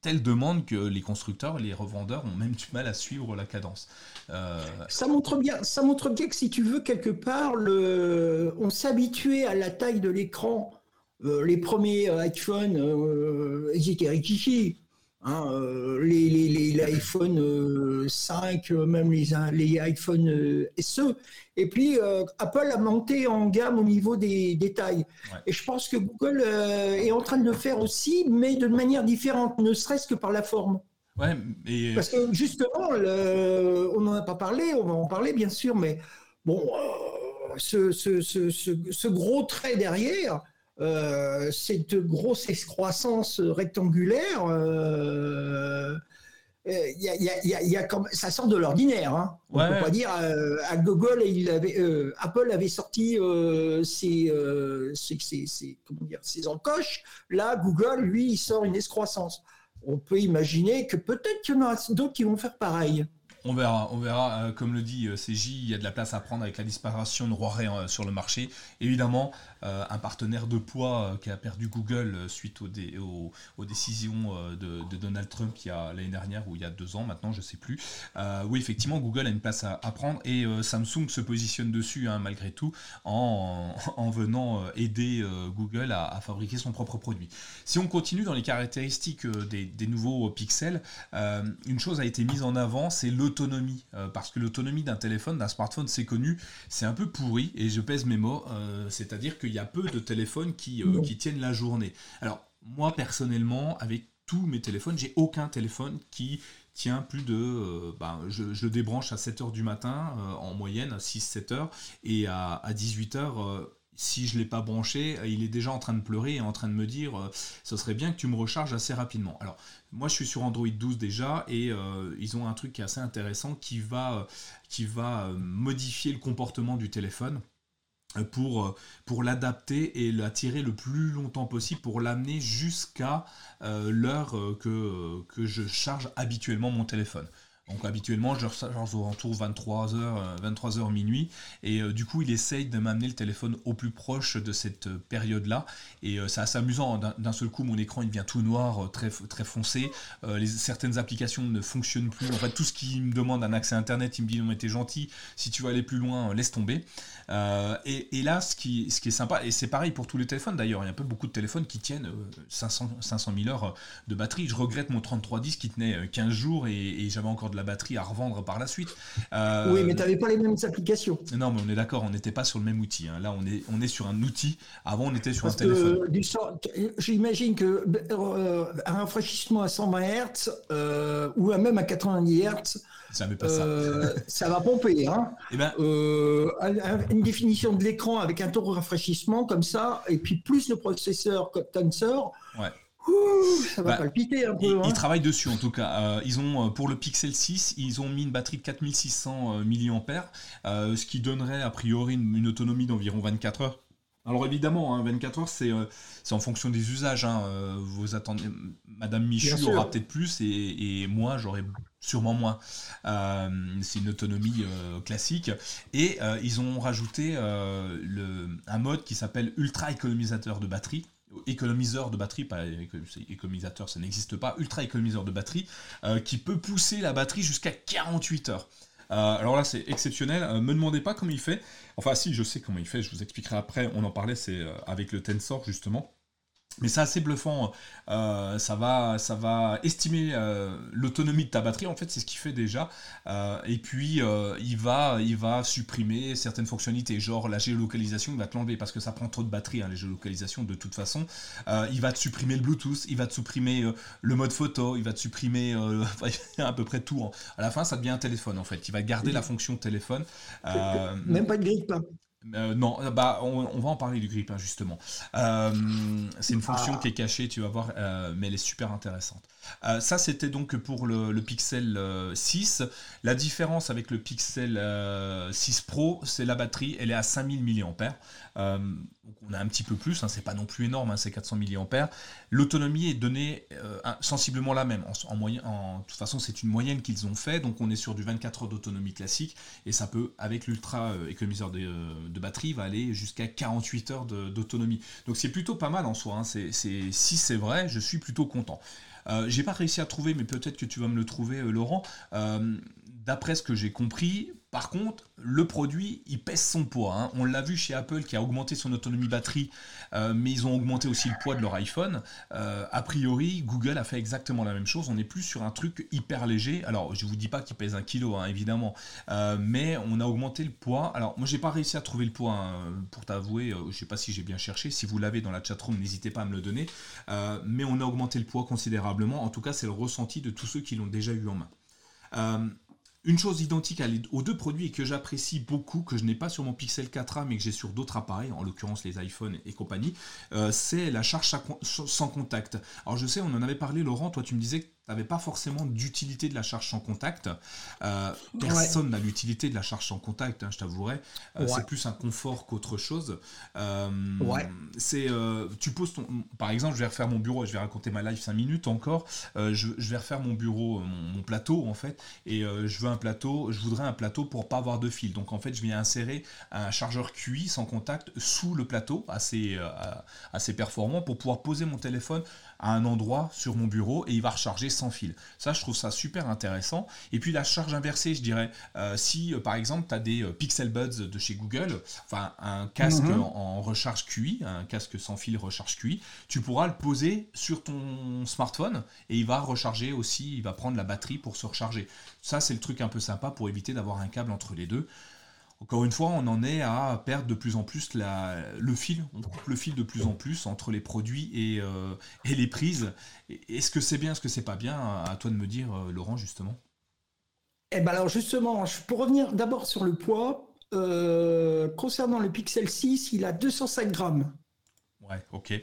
telle demande que les constructeurs, les revendeurs ont même du mal à suivre la cadence. Euh, ça, montre bien, ça montre bien que si tu veux, quelque part, on s'habituait à la taille de l'écran. Euh, les premiers iPhone, euh, ils étaient rectifiés. Hein, euh, les, les, les, 5, euh, euh, même les, les iPhone SE. Et puis, Apple a monté en gamme au niveau des détails. Et je pense que Google est en train de le faire aussi, mais de manière différente, ne serait-ce que par la forme. Ouais, Parce que justement, on n'en a pas parlé, on va en parler bien sûr, mais bon, ce, ce, ce, ce, gros trait derrière, euh, cette grosse excroissance rectangulaire, euh, y a, y a, y a comme, ça sort de l'ordinaire. Hein. On ne peut pas dire euh, à Google, il avait, euh, Apple avait sorti ses, ses, ses, comment dire, ses encoches. Là, Google, lui, il sort une excroissance. On peut imaginer que peut-être qu'il y en a d'autres qui vont faire pareil. On verra, on verra. comme le dit CJ, il y a de la place à prendre avec la disparition de Roi sur le marché. Évidemment, un partenaire de poids euh, qui a perdu Google euh, suite aux, décisions de, Donald Trump l'année dernière ou il y a deux ans maintenant, je sais plus. oui, effectivement, Google a une place à, prendre et Samsung se positionne dessus hein, malgré tout en, venant aider Google à, fabriquer son propre produit. Si on continue dans les caractéristiques des, nouveaux pixels, une chose a été mise en avant, c'est l'autonomie. parce que l'autonomie d'un téléphone, d'un smartphone, c'est connu, c'est un peu pourri, et je pèse mes mots, c'est-à-dire qu'il il y a peu de téléphones euh, qui, tiennent la journée. Alors, moi, personnellement, avec tous mes téléphones, j'ai aucun téléphone qui tient plus de... Euh, ben, je, le débranche à 7h du matin, euh, en moyenne, à 6-7 h et à, 18h si je ne l'ai pas branché, il est déjà en train de pleurer et en train de me dire ce serait bien que tu me recharges assez rapidement. Alors, moi je suis sur Android 12 déjà et ils ont un truc qui est assez intéressant qui va, qui va modifier le comportement du téléphone pour, euh, pour l'adapter et l'attirer le plus longtemps possible pour l'amener jusqu'à euh, l'heure euh, que je charge habituellement mon téléphone. Donc habituellement, je recharge aux alentours 23h, 23h minuit. Et euh, du coup, il essaye de m'amener le téléphone au plus proche de cette euh, période-là. Et euh, c'est assez amusant. Hein. D'un seul coup, mon écran il devient tout noir, très, très foncé. certaines applications ne fonctionnent plus. En fait, tout ce qui me demande un accès Internet, il me dit non mais t'es gentil, si tu veux aller plus loin, laisse tomber. Et, là, ce qui, ce qui est sympa, et c'est pareil pour tous les téléphones d'ailleurs, il y a pas beaucoup de téléphones qui tiennent 500, 500 000 heures de batterie. Je regrette mon 3310 qui tenait 15 jours et, et j'avais encore la batterie à revendre par la suite. Euh, oui, mais tu n'avais pas les mêmes applications. Non, mais on est d'accord, on n'était pas sur le même outil. Hein. Là, on est, on est sur un outil. Avant, on était sur un téléphone. J'imagine que euh, un rafraîchissement à 120 Hz euh, ou même à 90 Hz, ça, pas ça. ça va pomper. Hein. Et eh ben, une définition de l'écran avec un taux de rafraîchissement comme ça, et puis plus le processeur Tensor. Ça va bah, palpiter un peu. Ils, hein. travaillent dessus en tout cas. Euh, ils ont euh, pour le Pixel 6, ils ont mis une batterie de 4600 euh, mAh, ce qui donnerait a priori une, autonomie d'environ 24 heures. Alors évidemment, 24 hein, heures, c'est en fonction des usages. Hein, vous attendez, Madame Michu aura peut-être plus et, moi j'aurai sûrement moins. c'est une autonomie classique. Et ils ont rajouté le, un mode qui s'appelle ultra économisateur de batterie économiseur de batterie, pas économisateur, ça n'existe pas, ultra économiseur de batterie, euh, qui peut pousser la batterie jusqu'à 48 heures. Euh, alors là, c'est exceptionnel. Euh, me demandez pas comment il fait. Enfin, si, je sais comment il fait. Je vous expliquerai après. On en parlait, c'est avec le Tensor justement. Mais c'est assez bluffant. Euh, ça, va, ça va estimer euh, l'autonomie de ta batterie. En fait, c'est ce qu'il fait déjà. Euh, et puis, il, va, il va supprimer certaines fonctionnalités. Genre la géolocalisation, il va te l'enlever parce que ça prend trop de batterie, hein, les géolocalisations, de toute façon. il va te supprimer le Bluetooth. Il va te supprimer le mode photo. Il va te supprimer à peu près tout. À la fin, ça devient un téléphone, en fait. Il va garder la fonction téléphone. Même pas de grille Euh, non, bah, on, va en parler du grip, hein, justement. Euh, c'est une fonction ah. qui est cachée, tu vas voir, euh, mais elle est super intéressante. Ça, c'était donc pour le, Pixel 6. La différence avec le Pixel 6 Pro, c'est la batterie, elle est à 5000 mAh. on a un petit peu plus, hein, c'est pas non plus énorme, hein, c'est 400 mAh. L'autonomie est donnée sensiblement la même. En, en, toute façon, c'est une moyenne qu'ils ont fait, donc on est sur du 24 heures d'autonomie classique, et ça peut, avec l'ultra économiseur de de batterie va aller jusqu'à 48 heures d'autonomie. Donc c'est plutôt pas mal en soi. Hein. Si c'est vrai, je suis plutôt content. Euh, j'ai pas réussi à trouver, mais peut-être que tu vas me le trouver, euh, Laurent. Euh, d'après ce que j'ai compris, par contre, le produit, il pèse son poids. Hein. On l'a vu chez Apple qui a augmenté son autonomie batterie, euh, mais ils ont augmenté aussi le poids de leur iPhone. Euh, a priori, Google a fait exactement la même chose. On n'est plus sur un truc hyper léger. Alors, je ne vous dis pas qu'il pèse un kilo, hein, évidemment, euh, mais on a augmenté le poids. Alors, moi, j'ai pas réussi à trouver le poids, hein, pour t'avouer. je ne sais pas si j'ai bien cherché. Si vous l'avez dans la chatroom, n'hésitez pas à me le donner. mais on a augmenté le poids considérablement. En tout cas, c'est le ressenti de tous ceux qui l'ont déjà eu en main. Une chose identique aux deux produits et que j'apprécie beaucoup, que je n'ai pas sur mon Pixel 4a mais que j'ai sur d'autres appareils, en l'occurrence les iPhones et compagnie, euh, c'est la charge sans contact. Alors je sais, on en avait parlé Laurent, toi tu me disais que n'avais pas forcément d'utilité de la charge sans contact. Euh, personne n'a l'utilité de la charge sans contact, hein, je t'avouerai. Euh, c'est plus un confort qu'autre chose. Euh, c'est, tu poses ton, par exemple, je vais refaire mon bureau, je vais raconter ma live 5 minutes encore. Je, vais refaire mon bureau, mon, plateau en fait, et je veux un plateau, je voudrais un plateau pour pas avoir de fil. Donc en fait, je viens insérer un chargeur QI sans contact sous le plateau, assez, assez performant, pour pouvoir poser mon téléphone à un endroit sur mon bureau et il va recharger sans fil. Ça, je trouve ça super intéressant. Et puis la charge inversée, je dirais, euh, si euh, par exemple tu as des euh, Pixel Buds de chez Google, enfin un casque mhm. en, recharge QI, un casque sans fil recharge QI, tu pourras le poser sur ton smartphone et il va recharger aussi, il va prendre la batterie pour se recharger. Ça, c'est le truc un peu sympa pour éviter d'avoir un câble entre les deux. Encore une fois, on en est à perdre de plus en plus le fil. On coupe le fil de plus en plus entre les produits et, euh, les prises. Est-ce que c'est bien, est-ce que c'est pas bien? À toi de me dire, euh, Laurent, justement. Eh ben alors justement, pour revenir d'abord sur le poids, euh, concernant le Pixel 6, il a 205 grammes. Ouais, ok.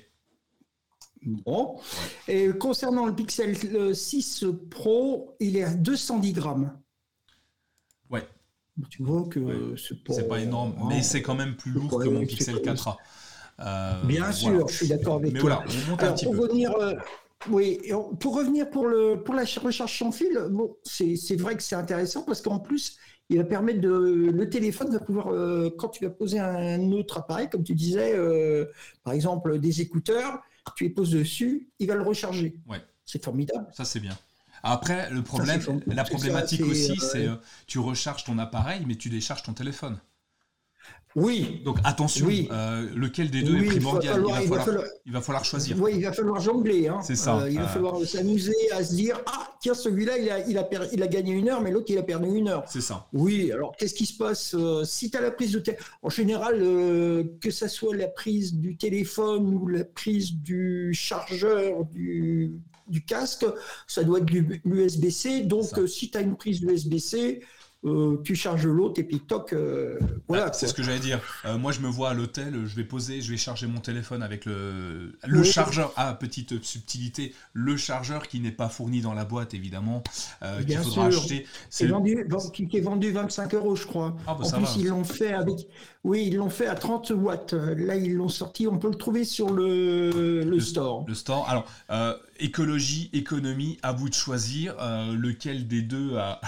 Bon. Et concernant le Pixel 6 Pro, il est à 210 grammes. Tu vois que c'est pas, énorme, mais c'est quand même plus lourd que mon Pixel 4A. Euh, Bien sûr, je suis d'accord avec toi. pour revenir, euh, oui, pour revenir pour le pour la recherche sans fil, bon, c'est vrai que c'est intéressant parce qu'en plus, il va permettre de le téléphone va pouvoir euh, quand tu vas poser un autre appareil, comme tu disais, par exemple des écouteurs, tu les poses dessus, il va le recharger. Ouais. C'est formidable. Ça c'est bien. Après, le problème, la problématique aussi, c'est euh, tu recharges ton appareil, mais tu décharges ton téléphone. Oui. Donc attention, euh, lequel des deux est primordial? Il, va falloir, choisir. Oui, il va falloir jongler. Hein. C'est ça. Euh, il va falloir s'amuser à se dire ah tiens celui-là il a, il, a il a gagné une heure, mais l'autre il a perdu une heure. C'est ça. Oui. Alors qu'est-ce qui se passe si tu as la prise de téléphone En général, que ça soit la prise du téléphone ou la prise du chargeur du du casque, ça doit être du l'USB-C. Donc, euh, si tu as une prise USB-C, euh, tu charges l'autre et puis toc, euh, voilà. Ah, c'est ce que j'allais dire. moi, je me vois à l'hôtel, je vais poser, je vais charger mon téléphone avec le, le chargeur. Ah, petite subtilité, le chargeur qui n'est pas fourni dans la boîte, évidemment, qu'il faudra acheter. C'est vendu, qui est vendu 25 euros, je crois. Ah, bah, en plus, ils l'ont fait avec. Oui, ils l'ont fait à 30 watts. Là, ils l'ont sorti. On peut le trouver sur le, le, store. Le store. Alors, écologie, économie, à vous de choisir euh, lequel des deux a,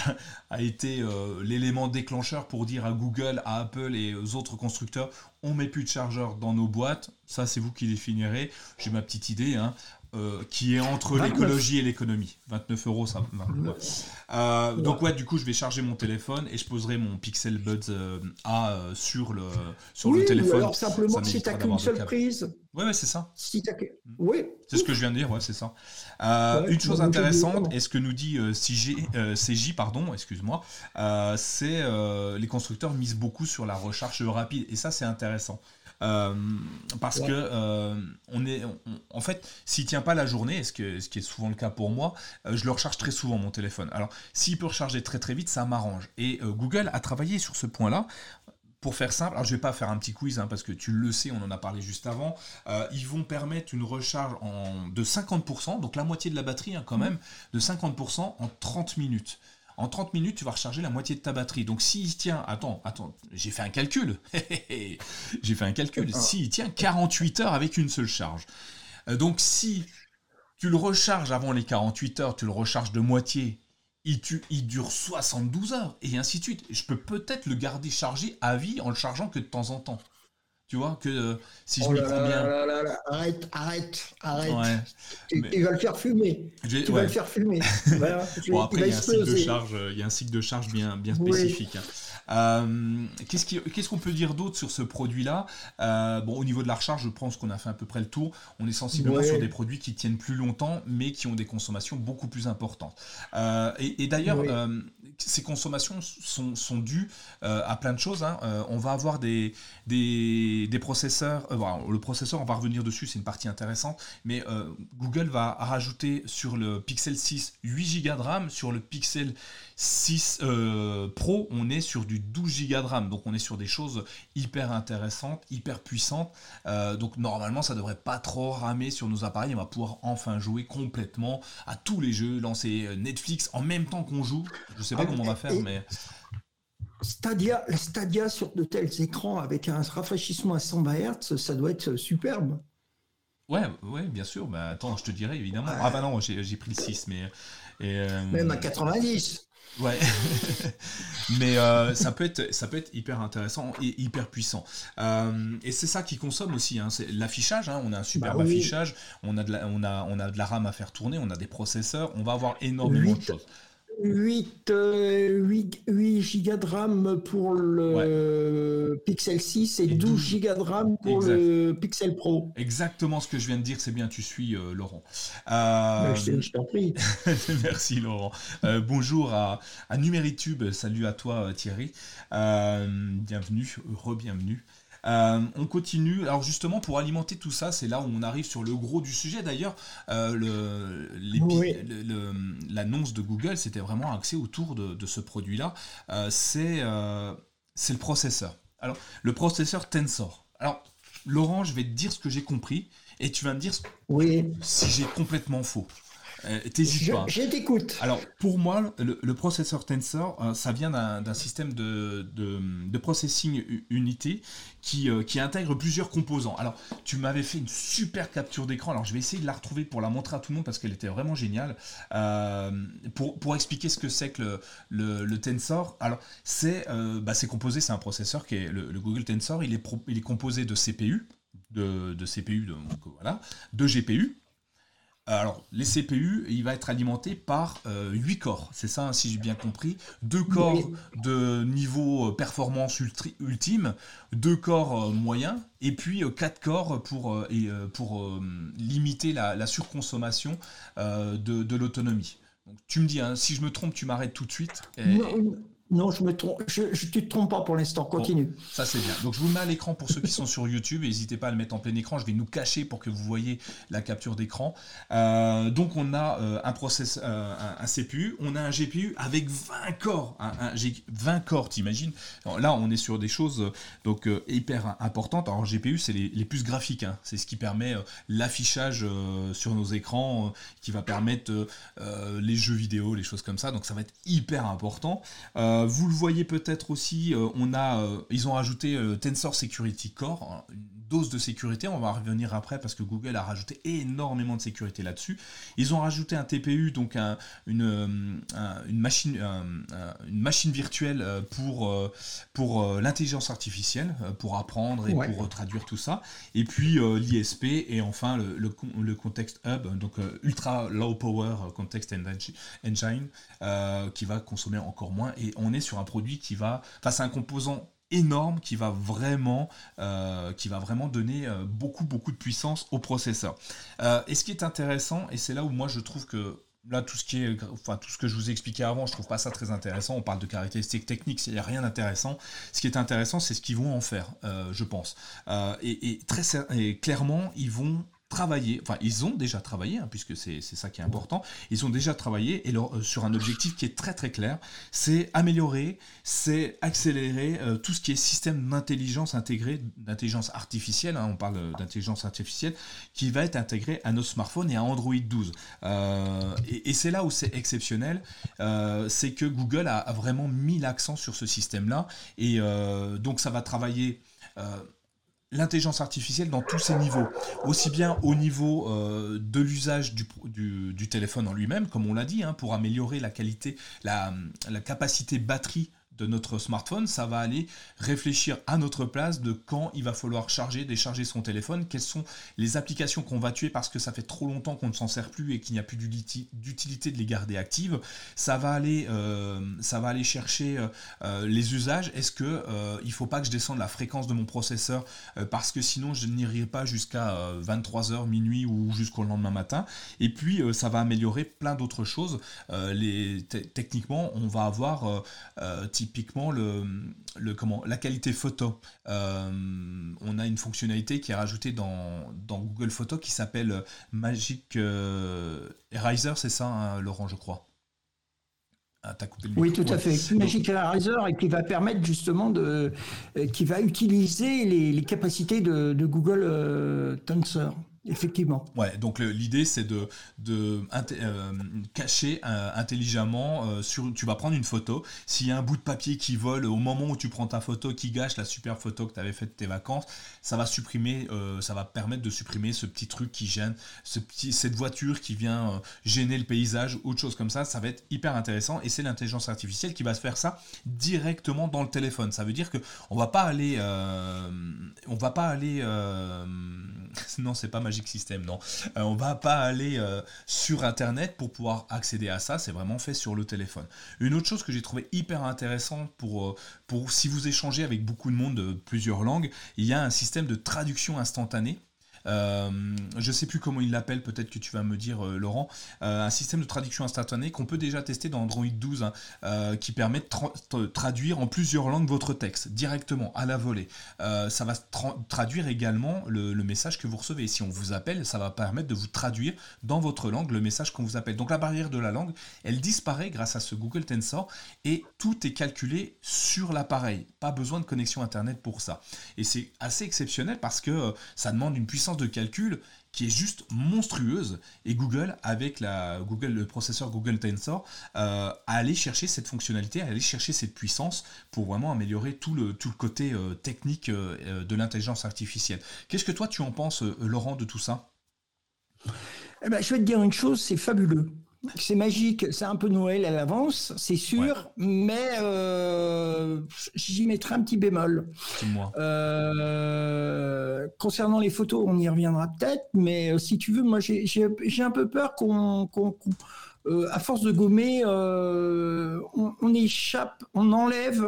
été euh, l'élément déclencheur pour dire à Google, à Apple et aux autres constructeurs, on met plus de chargeurs dans nos boîtes. Ça, c'est vous qui définirez. J'ai ma petite idée. Hein. Euh, qui est entre l'écologie et l'économie. 29 euros, ça. Euh, donc ouais, du coup, je vais charger mon téléphone et je poserai mon Pixel Buds euh, A sur le sur le téléphone. Alors simplement, si tu n'as qu'une seule prise. Ouais, ouais, c'est ça. Si Oui. C'est ce que je viens de dire, ouais, c'est ça. une chose intéressante, et ce que nous dit CJ, CJ pardon, excuse-moi, c'est les constructeurs misent beaucoup sur la recharge rapide, et ça, c'est intéressant. Euh, parce que euh, on est, en fait, s'il tient pas la journée, ce, que, ce qui est souvent le cas pour moi, euh, je le recharge très souvent mon téléphone. Alors, s'il peut recharger très très vite, ça m'arrange. Et Google a travaillé sur ce point-là pour faire simple, alors je vais pas faire un petit quiz hein, parce que tu le sais, on en a parlé juste avant. Ils vont permettre une recharge en, de 50%, donc la moitié de la batterie hein, quand même, de 50% en 30 minutes. En 30 minutes, tu vas recharger la moitié de ta batterie. Donc s'il tient, attends, attends, j'ai fait un calcul. j'ai fait un calcul. Ah. S'il tient 48 heures avec une seule charge. Euh, donc si tu le recharges avant les 48 heures, tu le recharges de moitié il, il, dure 72 heures, et ainsi de suite. Je peux peut-être le garder chargé à vie en le chargeant que de temps en temps. Tu vois, que euh, si je oh m'y prends bien. arrête, arrête, arrête. Il va le faire fumer. Tu vas le faire fumer. bon, après, il, y a un cycle de charge, il y a un cycle de charge bien, bien spécifique. Hein. Euh, qu'est-ce qu'on peut dire d'autre sur ce produit-là? Euh, Bon, au niveau de la recharge, je pense qu'on a fait à peu près le tour. On est sensiblement sur des produits qui tiennent plus longtemps, mais qui ont des consommations beaucoup plus importantes. Euh, et, d'ailleurs, ces consommations sont, sont dues à plein de choses. Hein. on va avoir des, des, des processeurs. le processeur, on va revenir dessus, c'est une partie intéressante. Mais Google va rajouter sur le Pixel 6 8 Go de RAM, sur le Pixel 6 euh, Pro, on est sur du 12 Go de RAM, donc on est sur des choses hyper intéressantes, hyper puissantes. Euh, donc normalement, ça devrait pas trop ramer sur nos appareils. On va pouvoir enfin jouer complètement à tous les jeux, lancer euh, Netflix en même temps qu'on joue. Je sais pas ah, comment on va faire, mais Stadia, Stadia sur de tels écrans avec un rafraîchissement à 100 Hz, ça doit être superbe. Ouais, ouais, bien sûr. Bah, attends, je te dirais évidemment. Ah bah non, j'ai pris le 6, mais. Même à 90. Ouais, mais euh, ça peut être ça peut être hyper intéressant et hyper puissant. Euh, et c'est ça qui consomme aussi. Hein, c'est l'affichage. Hein, on a un superbe bah affichage. On a de la, on a on a de la RAM à faire tourner. On a des processeurs. On va avoir énormément de choses. 8, 8, 8 Go de RAM pour le Pixel 6 et, 12, Go de RAM pour le Pixel Pro. Exactement ce que je viens de dire, c'est bien, tu suis euh, Laurent. Euh, je t'en prie. Merci Laurent. Euh, bonjour à, à Numéritube, salut à toi Thierry. bienvenue, re-bienvenue. Euh, on continue. Alors justement, pour alimenter tout ça, c'est là où on arrive sur le gros du sujet. D'ailleurs, euh, l'annonce de Google, c'était vraiment axé autour de, ce produit-là. Euh, c'est le processeur. Alors, le processeur Tensor. Alors, Laurent, je vais te dire ce que j'ai compris et tu vas me dire si j'ai complètement faux. Euh, t'hésites pas. Je t'écoute. Alors, pour moi, le, processeur Tensor, euh, ça vient d'un système de, de, processing unité qui, euh, qui, intègre plusieurs composants. Alors, tu m'avais fait une super capture d'écran. Alors, je vais essayer de la retrouver pour la montrer à tout le monde parce qu'elle était vraiment géniale. pour, pour, expliquer ce que c'est que le, le, Tensor, alors, c'est bah, composé, c'est un processeur qui est le, Google Tensor. Il est, il est composé de CPU, de, de CPU, de, voilà, de GPU alors, les CPU, il va être alimenté par 8 euh, corps, c'est ça, hein, si j'ai bien compris. Deux corps de niveau euh, performance ultime, deux corps euh, moyens, et puis quatre corps pour, pour limiter la, surconsommation de, l'autonomie. tu me dis, hein, si je me trompe, tu m'arrêtes tout de suite. Non, je me trompe. Je, je te trompe pas pour l'instant. Continue. ça c'est bien. Donc je vous mets à l'écran pour ceux qui sont sur YouTube. N'hésitez pas à le mettre en plein écran. Je vais nous cacher pour que vous voyez la capture d'écran. Euh, donc on a euh, un process, euh, un, CPU, on a un GPU avec 20 corps. Un, 20 corps, t'imagines? Là, on est sur des choses donc hyper importantes. Alors GPU, c'est les, plus graphiques. Hein. C'est ce qui permet l'affichage sur nos écrans, qui va permettre les jeux vidéo, les choses comme ça. Donc ça va être hyper important. Euh, vous le voyez peut-être aussi, euh, euh, ils ont rajouté Tensor Security Core, hein, dose de sécurité, on va revenir après parce que Google a rajouté énormément de sécurité là-dessus. Ils ont rajouté un TPU, donc une, une, machine, une machine virtuelle pour, pour l'intelligence artificielle, pour apprendre et pour traduire tout ça. Et puis l'ISP et enfin le, le, le, Context Hub, donc Ultra Low Power Context Engine, qui va consommer encore moins. Et on est sur un produit qui va, enfin c'est un composant énorme qui va vraiment, euh, qui va vraiment donner euh, beaucoup beaucoup de puissance au processeur. Euh, et ce qui est intéressant, et c'est là où moi je trouve que là tout ce qui est, enfin tout ce que je vous ai expliqué avant, je trouve pas ça très intéressant. On parle de caractéristiques techniques, il n'y a rien d'intéressant. Ce qui est intéressant, c'est ce qu'ils vont en faire, je pense. Et, très et clairement, ils vont travaillé, enfin ils ont déjà travaillé, hein, puisque c'est ça qui est important, ils ont déjà travaillé et euh, sur un objectif qui est très très clair, c'est améliorer, c'est accélérer euh, tout ce qui est système d'intelligence intégrée, d'intelligence artificielle, hein, on parle d'intelligence artificielle, qui va être intégré à nos smartphones et à Android 12. Euh, et, c'est là où c'est exceptionnel, c'est que Google a, a, vraiment mis l'accent sur ce système-là, et donc ça va travailler l'intelligence artificielle dans tous ses niveaux, aussi bien au niveau euh, de l'usage du, téléphone en lui-même, comme on l'a dit, hein, pour améliorer la qualité, la, la capacité batterie notre smartphone, ça va aller réfléchir à notre place de quand il va falloir charger, décharger son téléphone, quelles sont les applications qu'on va tuer parce que ça fait trop longtemps qu'on ne s'en sert plus et qu'il n'y a plus d'utilité de les garder actives. Ça va aller, euh, ça va aller chercher euh, euh, les usages. Est-ce que il faut pas que je descende la fréquence de mon processeur parce que sinon je n'irai pas jusqu'à 23h, minuit ou jusqu'au lendemain matin. Et puis ça va améliorer plein d'autres choses. les techniquement, on va avoir typiquement le, le, comment, la qualité photo. Euh, on a une fonctionnalité qui est rajoutée dans, dans Google Photos qui s'appelle Magic euh, Eraser, c'est ça, hein, Laurent, je crois. Ah, oui, tout à fait. Magic Eraser et qui va permettre justement de, euh, qui va utiliser les, capacités de, de Google Tensor. Effectivement. Ouais, donc l'idée c'est de, euh, cacher euh, intelligemment euh, sur. Tu vas prendre une photo. S'il y a un bout de papier qui vole au moment où tu prends ta photo, qui gâche la super photo que tu avais faite de tes vacances, ça va supprimer, ça va permettre de supprimer ce petit truc qui gêne, ce petit, cette voiture qui vient gêner le paysage, autre chose comme ça. Ça va être hyper intéressant et c'est l'intelligence artificielle qui va se faire ça directement dans le téléphone. Ça veut dire que on va pas aller, on va pas aller, non c'est pas magique System, non. Euh, on va pas aller euh, sur Internet pour pouvoir accéder à ça, c'est vraiment fait sur le téléphone. Une autre chose que j'ai trouvé hyper intéressant pour, euh, pour si vous échangez avec beaucoup de monde de plusieurs langues, il y a un système de traduction instantanée euh, je sais plus comment il l'appelle, peut-être que tu vas me dire, euh, Laurent. Euh, un système de traduction instantanée qu'on peut déjà tester dans Android 12, hein, qui permet de traduire en plusieurs langues votre texte directement à la volée. ça va traduire également le, message que vous recevez. Si on vous appelle, ça va permettre de vous traduire dans votre langue le message qu'on vous appelle. Donc la barrière de la langue, elle disparaît grâce à ce Google Tensor et tout est calculé sur l'appareil. Pas besoin de connexion Internet pour ça. Et c'est assez exceptionnel parce que ça demande une puissance de calcul qui est juste monstrueuse et Google avec la Google le processeur Google Tensor euh, a allé chercher cette fonctionnalité, a allé chercher cette puissance pour vraiment améliorer tout le tout le côté euh, technique euh, de l'intelligence artificielle. Qu'est-ce que toi tu en penses Laurent de tout ça? Eh ben, je vais te dire une chose, c'est fabuleux. C'est magique, c'est un peu Noël à l'avance, c'est sûr, mais euh, j'y mettrai un petit bémol. Euh, concernant les photos, on y reviendra peut-être, mais euh, si tu veux, moi j'ai un peu peur qu'on, euh, à force de gommer, on, échappe, on enlève,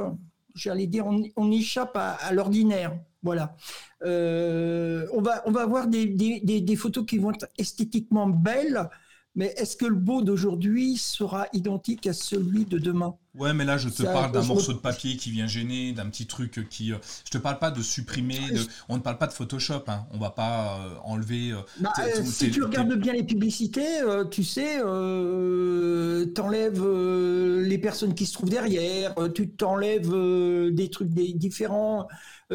j'allais dire, on, échappe à, l'ordinaire. Voilà. on va on va avoir des, des, photos qui vont être esthétiquement belles, mais est-ce que le beau d'aujourd'hui sera identique à celui de demain? Ouais, mais là, je te parle d'un morceau de papier qui vient gêner, d'un petit truc qui. Euh, je te parle pas de supprimer. On ne parle pas de Photoshop. Hein. On va pas euh, enlever. Euh, bah, si tu regardes bien les publicités, tu sais, tu enlèves les personnes qui se trouvent derrière, tu t'enlèves des trucs différents.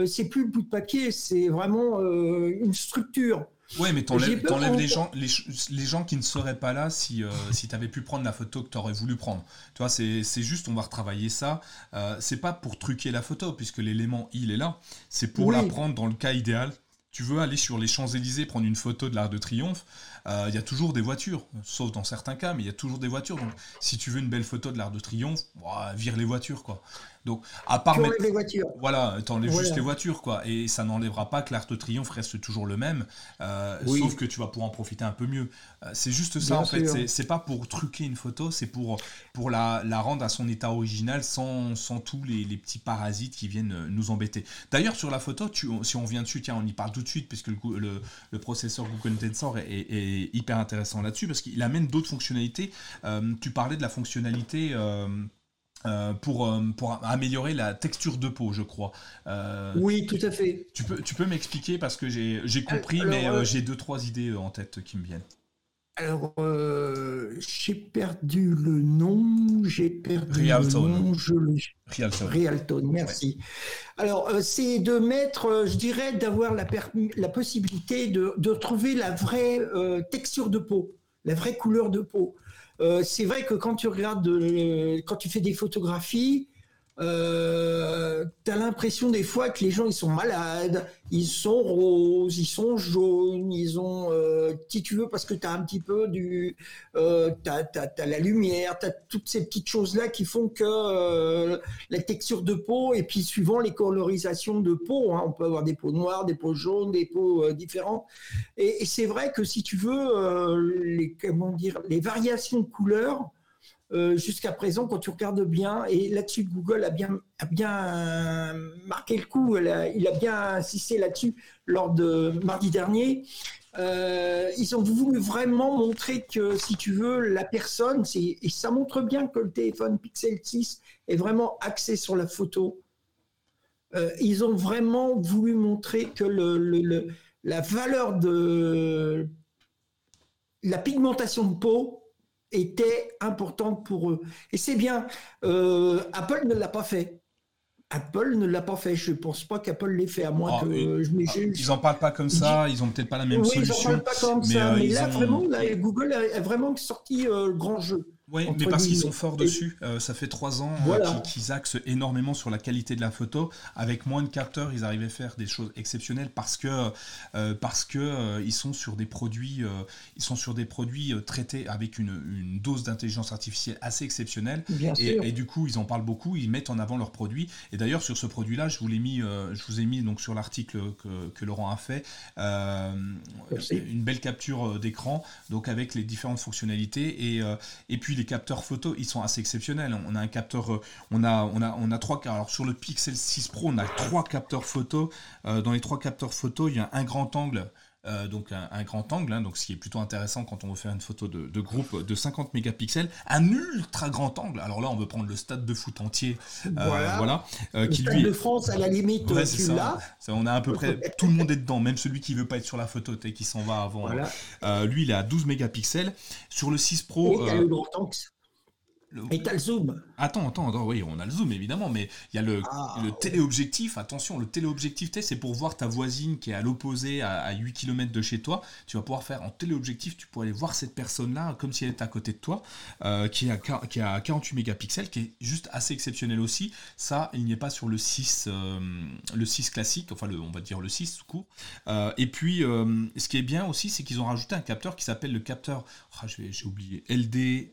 c'est plus le bout de papier, c'est vraiment une structure. Ouais, mais t'enlèves, les gens, les, gens qui ne seraient pas là si, euh, si tu avais pu prendre la photo que tu aurais voulu prendre. Tu vois, c'est, juste, on va retravailler ça. Euh, c'est pas pour truquer la photo, puisque l'élément il est là. C'est pour la prendre dans le cas idéal. Tu veux aller sur les Champs-Élysées prendre une photo de l'Arc de Triomphe, euh, il y a toujours des voitures, sauf dans certains cas, mais il y a toujours des voitures. Donc, si tu veux une belle photo de l'Arc de Triomphe, vire les voitures, quoi. Donc, à part mettre... les voitures. Voilà, t'enlèves juste les voitures, quoi. Et ça n'enlèvera pas que l'Arc de Triomphe reste toujours le même, euh, sauf que tu vas pouvoir en profiter un peu mieux. Euh, c'est juste ça, en fait. C'est pas pour truquer une photo, c'est pour, pour la, la, rendre à son état original sans, sans tous les, les, petits parasites qui viennent nous embêter. D'ailleurs, sur la photo, tu, si on vient dessus, tiens, on y parle tout de suite, puisque le, le, le processeur Google Tensor est, est, hyper intéressant là-dessus, parce qu'il amène d'autres fonctionnalités. Euh, tu parlais de la fonctionnalité euh, euh, pour améliorer la texture de peau, je crois. Euh, oui, tout à fait. Tu peux, tu peux m'expliquer parce que j'ai compris, mais j'ai deux, trois idées en tête qui me viennent. Alors, j'ai perdu le nom, j'ai perdu le nom, je le... Merci. Alors, c'est de mettre, je dirais, d'avoir la, la possibilité de, de trouver la vraie texture de peau, la vraie couleur de peau. Euh, c'est vrai que quand tu regardes, quand tu fais des photographies, euh, tu as l'impression des fois que les gens ils sont malades, ils sont roses, ils sont jaunes, ils ont, euh, si tu veux, parce que tu as un petit peu du, euh, tu as, la lumière, tu as toutes ces petites choses-là qui font que euh, la texture de peau, et puis suivant les colorisations de peau, hein, on peut avoir des peaux noires, des peaux jaunes, des peaux euh, différentes, et, c'est vrai que si tu veux, les, comment dire, les variations de couleurs, euh, jusqu'à présent, quand tu regardes bien, et là-dessus, Google a bien, a bien marqué le coup, il a bien insisté là-dessus lors de mardi dernier. Euh, ils ont voulu vraiment montrer que, si tu veux, la personne, et ça montre bien que le téléphone Pixel 6 est vraiment axé sur la photo. Euh, ils ont vraiment voulu montrer que la valeur de la pigmentation de peau était importante pour eux. Et c'est bien. Euh, Apple ne l'a pas fait. Apple ne l'a pas fait. Je ne pense pas qu'Apple l'ait fait, à moins ah, que je ah, Ils n'en parlent pas comme ça, ils n'ont peut-être pas la même solution. Ils n'en parlent pas comme mais, ça. Euh, mais là, vraiment, Google a vraiment sorti euh, le grand jeu. Oui, mais parce qu'ils sont forts dessus. Euh, ça fait trois ans euh, qu'ils axent énormément sur la qualité de la photo. Avec moins de capteurs, ils arrivaient à faire des choses exceptionnelles parce que euh, parce que ils sont sur des produits ils sont sur des produits traités avec une, dose d'intelligence artificielle assez exceptionnelle. Et, et, du coup, ils en parlent beaucoup. Ils mettent en avant leurs produits. Et d'ailleurs, sur ce produit-là, je vous l'ai mis, je vous ai mis donc sur l'article que, que, Laurent a fait une belle capture d'écran, donc avec les différentes fonctionnalités et et puis les capteurs photo, ils sont assez exceptionnels. On a un capteur, euh, on a, on a, on a trois. Alors sur le Pixel 6 Pro, on a trois capteurs photo. Euh, dans les trois capteurs photo, il y a un grand angle. Euh, donc un, grand angle, hein, donc ce qui est plutôt intéressant quand on veut faire une photo de, groupe de 50 mégapixels, un ultra grand angle. Alors là, on veut prendre le stade de foot entier, voilà, qui lui de France à la limite, ouais, ça, on a à peu près tout le monde est dedans, même celui qui veut pas être sur la photo, et qui s'en va avant. lui, il est à 12 mégapixels. Sur le 6 Pro, il y a le grand angle. Et t'as le zoom. Attends, attends, attends, oui, on a le zoom évidemment, mais il y a le, ah. le téléobjectif. Attention, le téléobjectif, c'est pour voir ta voisine qui est à l'opposé, à, 8 km de chez toi. Tu vas pouvoir faire en téléobjectif, tu pourrais aller voir cette personne-là comme si elle était à côté de toi, euh, qui, a, qui a 48 mégapixels, qui est juste assez exceptionnel aussi. Ça, il n'y est pas sur le 6, euh, le 6 classique, enfin, le, on va dire le 6 tout court. Euh, et puis, ce qui est bien aussi, c'est qu'ils ont rajouté un capteur qui s'appelle le capteur, ah, j'ai oublié, LD.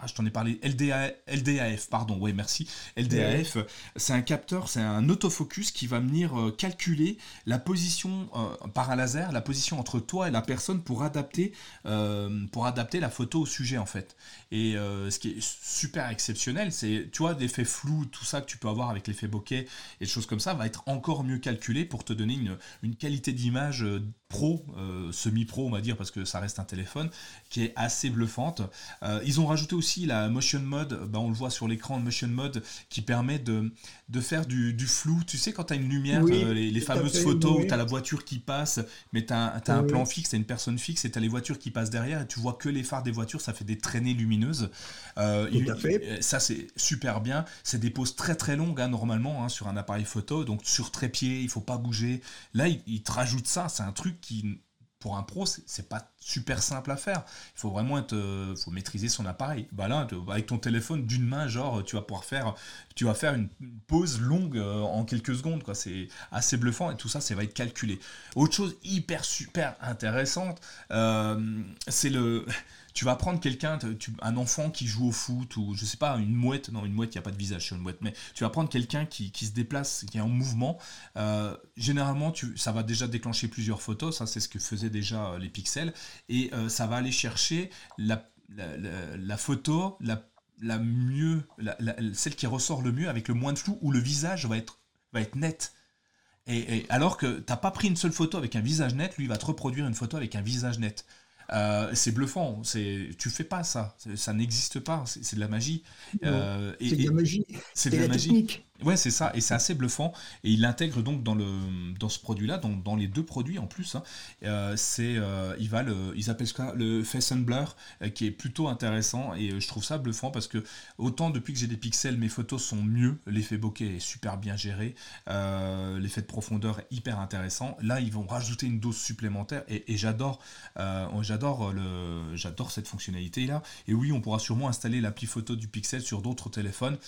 Ah, je t'en ai parlé. LDAF, pardon. Oui, merci. LDAF, c'est un capteur, c'est un autofocus qui va venir euh, calculer la position euh, par un laser, la position entre toi et la personne pour adapter, euh, pour adapter la photo au sujet en fait. Et ce qui est super exceptionnel, c'est, tu vois, l'effet flou, tout ça que tu peux avoir avec l'effet bokeh et des choses comme ça, va être encore mieux calculé pour te donner une, une qualité d'image pro, semi-pro, on va dire, parce que ça reste un téléphone, qui est assez bluffante. ils ont rajouté aussi la motion mode, bah, on le voit sur l'écran, motion mode qui permet de, de faire du, flou. Tu sais, quand tu as une lumière, euh, les, fameuses photos où tu as la voiture qui passe, mais tu as, un plan fixe, tu as une personne fixe et tu as les voitures qui passent derrière et tu vois que les phares des voitures, ça fait des traînées lumineuses. Euh, ça, c'est super bien. C'est des poses très très longues, hein, normalement, hein, sur un appareil photo. Donc, sur trépied, il faut pas bouger. Là, il, il te rajoute ça. C'est un truc qui pour un pro, c'est pas super simple à faire. Il faut vraiment être, euh, faut maîtriser son appareil. Bah là, avec ton téléphone d'une main, genre, tu vas pouvoir faire, tu vas faire une, pause longue euh, en quelques secondes, quoi. C'est assez bluffant et tout ça, ça va être calculé. Autre chose hyper super intéressante, euh, c'est le tu vas prendre quelqu'un, un enfant qui joue au foot ou je sais pas, une mouette, non, une mouette, il n'y a pas de visage sur une mouette, mais tu vas prendre quelqu'un qui, se déplace, qui est en mouvement. Euh, généralement, ça va déjà déclencher plusieurs photos, ça c'est ce que faisaient déjà euh, les pixels, et euh, ça va aller chercher la, photo, la, mieux, celle qui ressort le mieux avec le moins de flou, où le visage va être, net. Et, alors que tu n'as pas pris une seule photo avec un visage net, lui va te reproduire une photo avec un visage net. Euh, c'est bluffant. C'est, tu fais pas ça. Ça n'existe pas. C'est, de la magie. Euh, c'est de la magie. C'est de la, magie. Technique. Ouais, c'est ça, et c'est assez bluffant. Et il l'intègre donc dans, le, dans ce produit-là, dans, dans les deux produits en plus. Hein. Euh, c'est, euh, il va le, ils appellent ça le Face Blur, euh, qui est plutôt intéressant. Et je trouve ça bluffant parce que autant depuis que j'ai des pixels, mes photos sont mieux. L'effet bokeh est super bien géré. l'effet de profondeur est hyper intéressant. Là, ils vont rajouter une dose supplémentaire et, j'adore, j'adore j'adore cette fonctionnalité-là. Et oui, on pourra sûrement installer l'appli photo du pixel sur d'autres téléphones.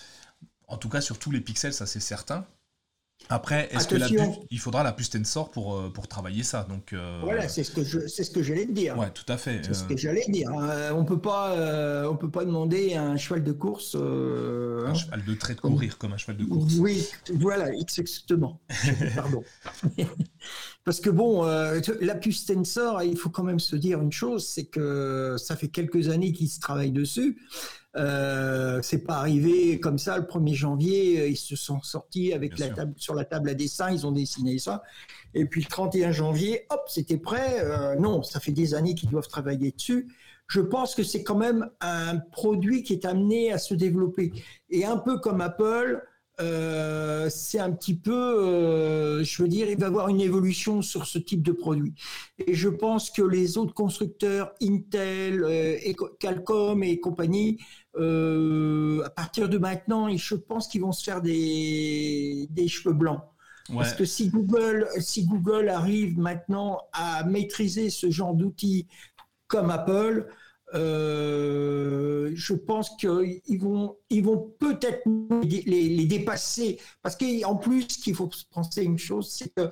En tout cas, sur tous les pixels, ça c'est certain. Après, est-ce que la puce, il faudra la puce Tensor pour, euh, pour travailler ça donc, euh, Voilà, c'est ce que je, c'est ce que j'allais te dire. Ouais, tout à fait. C'est ce que j'allais dire. On peut pas, on peut pas demander à un cheval de course. un hein. cheval de trait de courir comme un cheval de course. Oui, voilà, exactement. Pardon. Parce que bon, euh, la puce Tensor, il faut quand même se dire une chose, c'est que ça fait quelques années qu'ils se travaillent dessus. Euh, c'est pas arrivé comme ça le 1er janvier, euh, ils se sont sortis avec la table sur la table à dessin, ils ont dessiné ça. Et puis le 31 janvier, hop, c'était prêt. Euh, non, ça fait des années qu'ils doivent travailler dessus. Je pense que c'est quand même un produit qui est amené à se développer. Et un peu comme Apple, euh, c'est un petit peu, euh, je veux dire, il va y avoir une évolution sur ce type de produit. Et je pense que les autres constructeurs, Intel, euh, et Qualcomm et compagnie, à partir de maintenant, je pense qu'ils vont se faire des, des cheveux blancs. Parce que si Google, si Google arrive maintenant à maîtriser ce genre d'outils comme Apple, euh, je pense qu'ils vont, ils vont peut-être les, dépasser. Parce qu'en plus, ce qu'il faut penser une chose, c'est que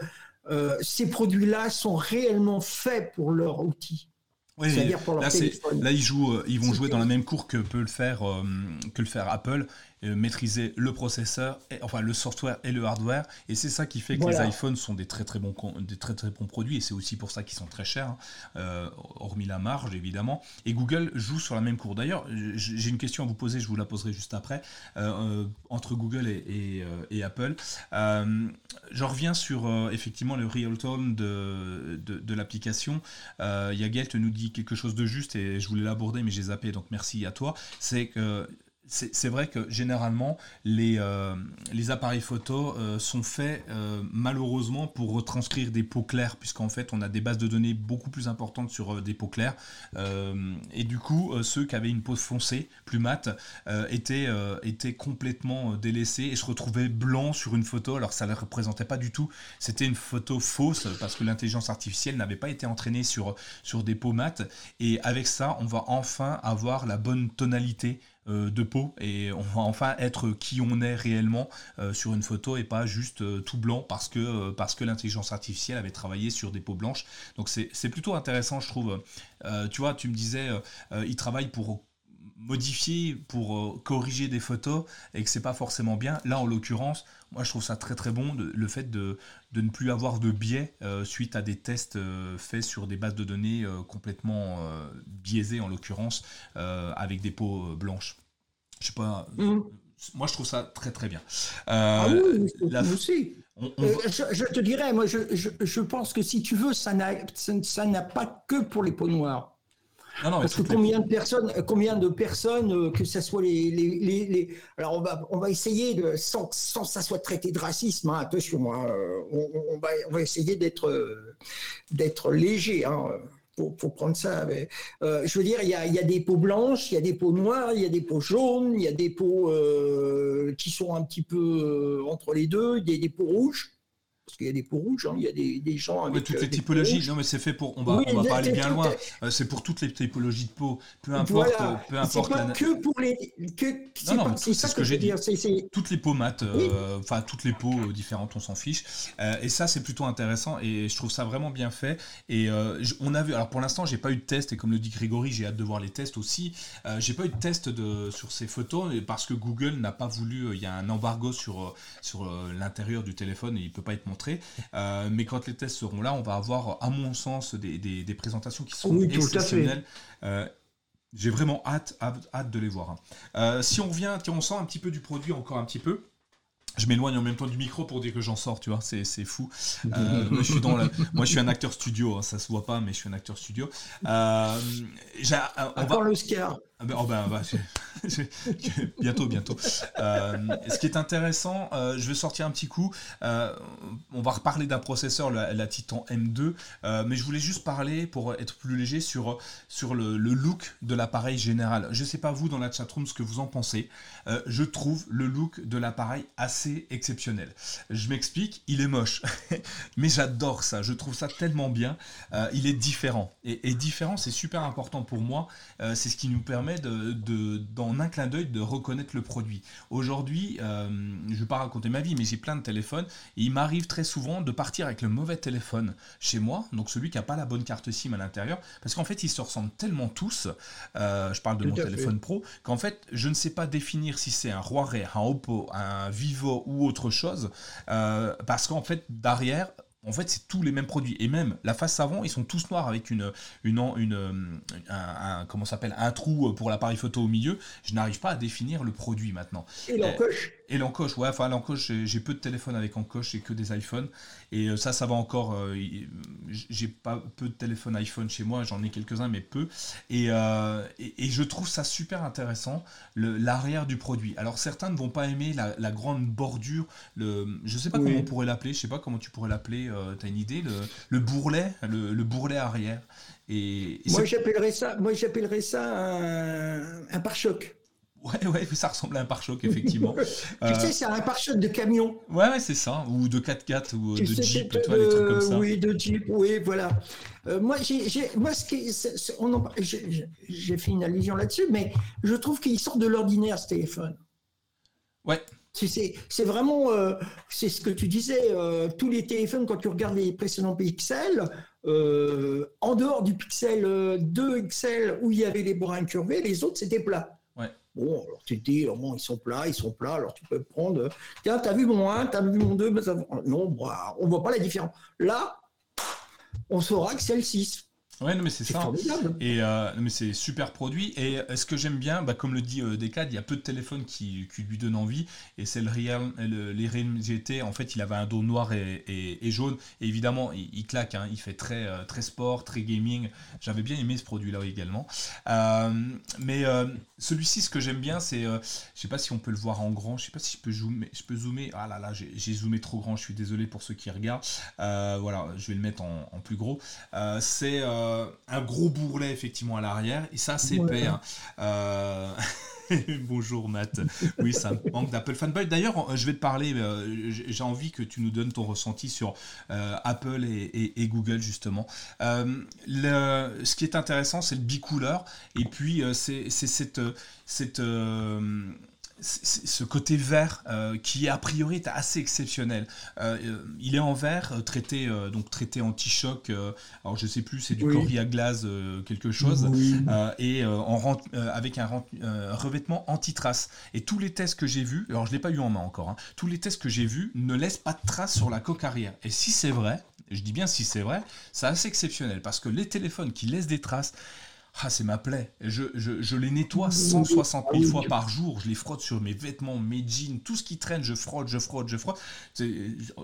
euh, ces produits-là sont réellement faits pour leur outil. C'est-à-dire pour leur là, là, ils, jouent, euh, ils vont jouer dans la même cour que peut le faire, que le faire Apple. Euh, maîtriser le processeur, et, enfin le software et le hardware. Et c'est ça qui fait que les iPhones sont des très très bons, des très très bons produits. Et c'est aussi pour ça qu'ils sont très chers, hein, euh, hormis la marge évidemment. Et Google joue sur la même cour. D'ailleurs, j'ai une question à vous poser, je vous la poserai juste après, euh, entre Google et, et, Apple. je reviens sur effectivement le real time de, de, de l'application. Yagelt nous dit quelque chose de juste et je voulais l'aborder, mais j'ai zappé, donc merci à toi. C'est que c'est vrai que généralement, les, euh, appareils photo euh, sont faits euh, malheureusement pour retranscrire des peaux claires, puisqu'en fait, on a des bases de données beaucoup plus importantes sur des peaux claires. et du coup, ceux qui avaient une peau foncée, plus mate, étaient, complètement délaissés et se retrouvaient blancs sur une photo, alors ça ne les représentait pas du tout. C'était une photo fausse, parce que l'intelligence artificielle n'avait pas été entraînée sur, sur des peaux mates. Et avec ça, on va enfin avoir la bonne tonalité de peau et on va enfin être qui on est réellement euh, sur une photo et pas juste euh, tout blanc parce que, parce que l'intelligence artificielle avait travaillé sur des peaux blanches. Donc c'est plutôt intéressant, je trouve. tu vois, tu me disais, il travaille pour modifier pour corriger des photos et que c'est pas forcément bien. Là, en l'occurrence, moi je trouve ça très très bon le fait de, de, ne plus avoir de biais suite à des tests faits sur des bases de données complètement biaisées en l'occurrence avec des peaux blanches. Je sais pas. Mm. Moi, je trouve ça très très bien. ah oui, la... aussi. je, te dirais, moi, je, je, pense que si tu veux, ça n'a pas que pour les peaux noires. Non, non, Parce que combien de personnes, combien de personnes, euh, que ce soit les, les, les, alors on va, on va essayer de, sans, sans que ça soit traité de racisme, hein, attention, hein, on, on, va, on va essayer d'être, euh, d'être léger. Hein pour, prendre ça. Euh, je veux dire, il y a, des peaux blanches, il y a des peaux noires, il y a des peaux jaunes, il y a des peaux euh, qui sont un petit peu euh, entre les deux, il y a des peaux rouges parce qu'il y a des peaux rouges, hein. il y a des, gens avec. toutes les typologies, non mais c'est fait pour. On va, on va pas aller bien loin. C'est pour toutes les typologies de peau, peu importe. Peu importe pas que pour les. Que, non, non, c'est ce que, j'ai dit. Toutes les peaux mates, enfin toutes les peaux différentes, on s'en fiche. et ça, c'est plutôt intéressant et je trouve ça vraiment bien fait. Et on a vu. Alors pour l'instant, j'ai pas eu de test et comme le dit Grégory, j'ai hâte de voir les tests aussi. j'ai pas eu de test de, sur ces photos parce que Google n'a pas voulu. Il y a un embargo sur, sur l'intérieur du téléphone et il peut pas être euh, mais quand les tests seront là, on va avoir, à mon sens, des, présentations qui sont exceptionnelles. Euh, j'ai vraiment hâte, hâte, de les voir. Hein. Euh, si on revient, on sent un petit peu du produit encore un petit peu. je m'éloigne en même temps du micro pour dire que j'en sors, tu vois, c'est, fou. Euh, moi, je suis dans moi, je suis un acteur studio, hein, ça se voit pas, mais je suis un acteur studio. Euh, on va... l'Oscar. Ah ben, oh ben, bah, bientôt, bientôt. Euh, ce qui est intéressant, euh, je vais sortir un petit coup. Euh, on va reparler d'un processeur, la, Titan M2, mais je voulais juste parler, pour être plus léger, sur, sur le, look de l'appareil général. Je ne sais pas vous, dans la chatroom, ce que vous en pensez. je trouve le look de l'appareil assez exceptionnel. Je m'explique, il est moche, mais j'adore ça. Je trouve ça tellement bien. il est différent. Et, et différent, c'est super important pour moi. c'est ce qui nous permet de, dans un clin d'œil de reconnaître le produit. Aujourd'hui, euh, je ne vais pas raconter ma vie, mais j'ai plein de téléphones et il m'arrive très souvent de partir avec le mauvais téléphone chez moi, donc celui qui n'a pas la bonne carte SIM à l'intérieur, parce qu'en fait, ils se ressemblent tellement tous, euh, je parle de mon téléphone pro, qu'en fait, je ne sais pas définir si c'est un Huawei, un Oppo, un Vivo ou autre chose, euh, parce qu'en fait, derrière, en fait, c'est tous les mêmes produits. Et même la face avant, ils sont tous noirs avec une, une, une, un, comment s'appelle, un trou pour l'appareil photo au milieu. Je n'arrive pas à définir le produit maintenant. Et l'encoche et l'encoche, ouais, enfin l'encoche, j'ai peu de téléphones avec encoche et que des iPhones. Et euh, ça, ça va encore. Euh, j'ai pas peu de téléphones iPhone chez moi, j'en ai quelques-uns, mais peu. Euh, et, et, je trouve ça super intéressant, l'arrière du produit. Alors certains ne vont pas aimer la, grande bordure, le, je sais pas comment on pourrait l'appeler, je sais pas comment tu pourrais l'appeler, tu as une idée, le, bourrelet, le, bourrelet arrière. Et, moi j'appellerais ça, moi j'appellerais ça un, un pare-choc. Ouais, ouais, ça ressemble à un pare-choc, effectivement. tu euh, sais, c'est un pare-choc de camion. Ouais, ouais, c'est ça. Ou de 4x4 ou de Jeep, tu vois, des trucs comme ça. Oui, de Jeep, oui, voilà. Euh, moi, j'ai, moi, ce qui, j'ai fait une allusion là-dessus, mais je trouve qu'il sort de l'ordinaire, ce téléphone. Ouais. C'est vraiment, euh, c'est ce que tu disais, tous les téléphones, quand tu regardes les précédents pixels, en dehors du pixel 2 XL où il y avait les brins incurvés, les autres c'était plat. Bon, alors tu te dis, ils sont plats, ils sont plats, alors tu peux prendre. Tiens, t'as vu mon 1, t'as vu mon 2, mais ça... non, bah, on voit pas la différence. Là, on saura que c'est le 6. Ouais, non, mais c'est ça. Et euh, mais c'est super produit. Et euh, ce que j'aime bien, bah, comme le dit euh, Decad, il y a peu de téléphones qui, qui lui donnent envie. Et c'est le Real, le, les Realme GT. En fait, il avait un dos noir et, et, jaune. Et évidemment, il, claque. Hein. il fait très, euh, très sport, très gaming. J'avais bien aimé ce produit-là également. mais celui-ci, ce que j'aime bien, c'est, je sais pas si on peut le voir en grand. Je sais pas si je peux zoomer. Je peux zoomer. Ah là là, j'ai zoomé trop grand. Je suis désolé pour ceux qui regardent. voilà, je vais le mettre en, en plus gros. c'est euh, un gros bourrelet effectivement à l'arrière et ça c'est père. Euh, bonjour Matt. Oui, ça manque d'Apple fanboy. D'ailleurs, je vais te parler. Euh, j'ai envie que tu nous donnes ton ressenti sur Apple et, Google justement. Le, ce qui est intéressant, c'est le bicouleur et puis c'est cette cette ce côté vert euh, qui a priori est assez exceptionnel. Euh, euh, il est en verre, traité donc traité anti-choc. alors je sais plus, c'est du oui. à glace quelque chose, et en, avec un, revêtement anti-trace. Et tous les tests que j'ai vus, alors je l'ai pas eu en main encore, hein, tous les tests que j'ai vus ne laissent pas de traces sur la coque arrière. Et si c'est vrai, je dis bien si c'est vrai, c'est assez exceptionnel parce que les téléphones qui laissent des traces, ah, c'est ma plaie. Je, je, les nettoie 160 000 fois par jour. Je les frotte sur mes vêtements, mes jeans, tout ce qui traîne, je frotte, je frotte, je frotte.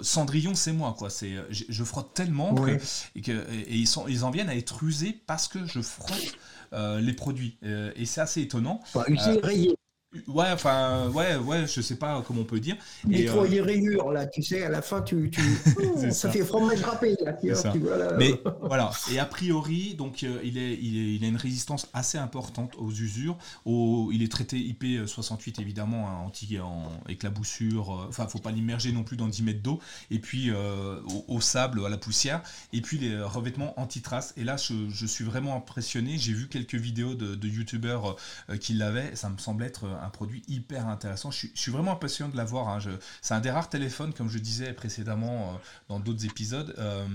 Cendrillon, c'est moi, quoi. C'est, je, frotte tellement et, que, et ils, sont, ils en viennent à être usés parce que je frotte euh, les produits. Euh, et c'est assez étonnant. Ouais, enfin, ouais, ouais, je sais pas comment on peut dire. Nettoyer euh... rayures, là, tu sais, à la fin, tu, tu... ça. fait fromage râpé, là, tu vois, Mais voilà, et a priori, donc, euh, il, est, il, est, il a une résistance assez importante aux usures. Au, il est traité IP68, évidemment, hein, anti en éclaboussure. Euh, enfin, faut pas l'immerger non plus dans 10 mètres d'eau. Et puis, euh, au, sable, à la poussière. Et puis, les revêtements anti-trace. Et là, je, je, suis vraiment impressionné. J'ai vu quelques vidéos de, de youtubeurs qui l'avaient. Ça me semble être un produit hyper intéressant. Je suis, vraiment impatient de l'avoir. Hein. C'est un des rares téléphones, comme je disais précédemment euh, dans d'autres épisodes. Euh,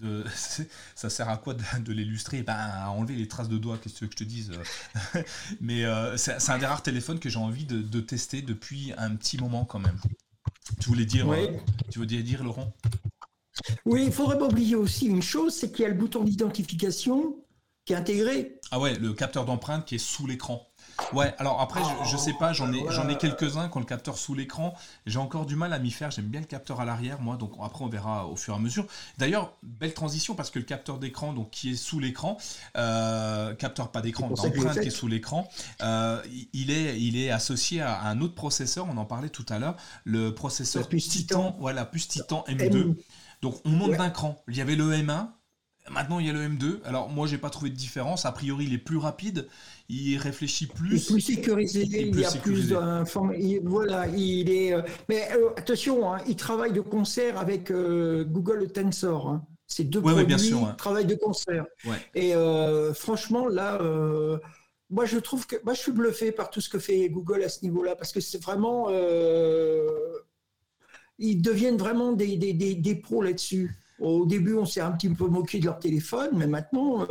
de, ça sert à quoi de, l'illustrer? Ben, À enlever les traces de doigts, qu'est-ce que, que je te dise euh. Mais c'est un des rares téléphones que j'ai envie de, tester depuis un petit moment quand même. Tu voulais dire, tu voulais dire Laurent? Oui, il ne faudrait pas oublier aussi une chose, c'est qu'il y a le bouton d'identification qui est intégré. Ah ouais, le capteur d'empreinte qui est sous l'écran. Ouais, alors après, je, sais pas, j'en ai, j'en ai quelques-uns qui ont le capteur sous l'écran. J'ai encore du mal à m'y faire. J'aime bien le capteur à l'arrière, moi. Donc après, on verra au fur et à mesure. D'ailleurs, belle transition parce que le capteur d'écran, donc qui est sous l'écran, euh, capteur pas d'écran, d'empreinte qui est sous l'écran, euh, il est, il est associé à un autre processeur. On en parlait tout à l'heure, le processeur Titan, voilà, plus Titan M2. Donc on monte d'un cran. Il y avait le M1, Maintenant, il y a le M2. Alors, moi, j'ai pas trouvé de différence. A priori, il est plus rapide, il réfléchit plus. Il est plus sécurisé, il, y a plus d'informations. Voilà, il est. Euh, mais euh, attention, hein, il travaille de concert avec euh, Google Tensor. Hein. C'est deux produits bien sûr, travaillent de concert. Et franchement, là. moi, je trouve que moi, je suis bluffé par tout ce que fait Google à ce niveau-là, parce que c'est vraiment, ils deviennent vraiment des, des, des pros là-dessus. Au début, on s'est un petit peu moqué de leur téléphone, mais maintenant,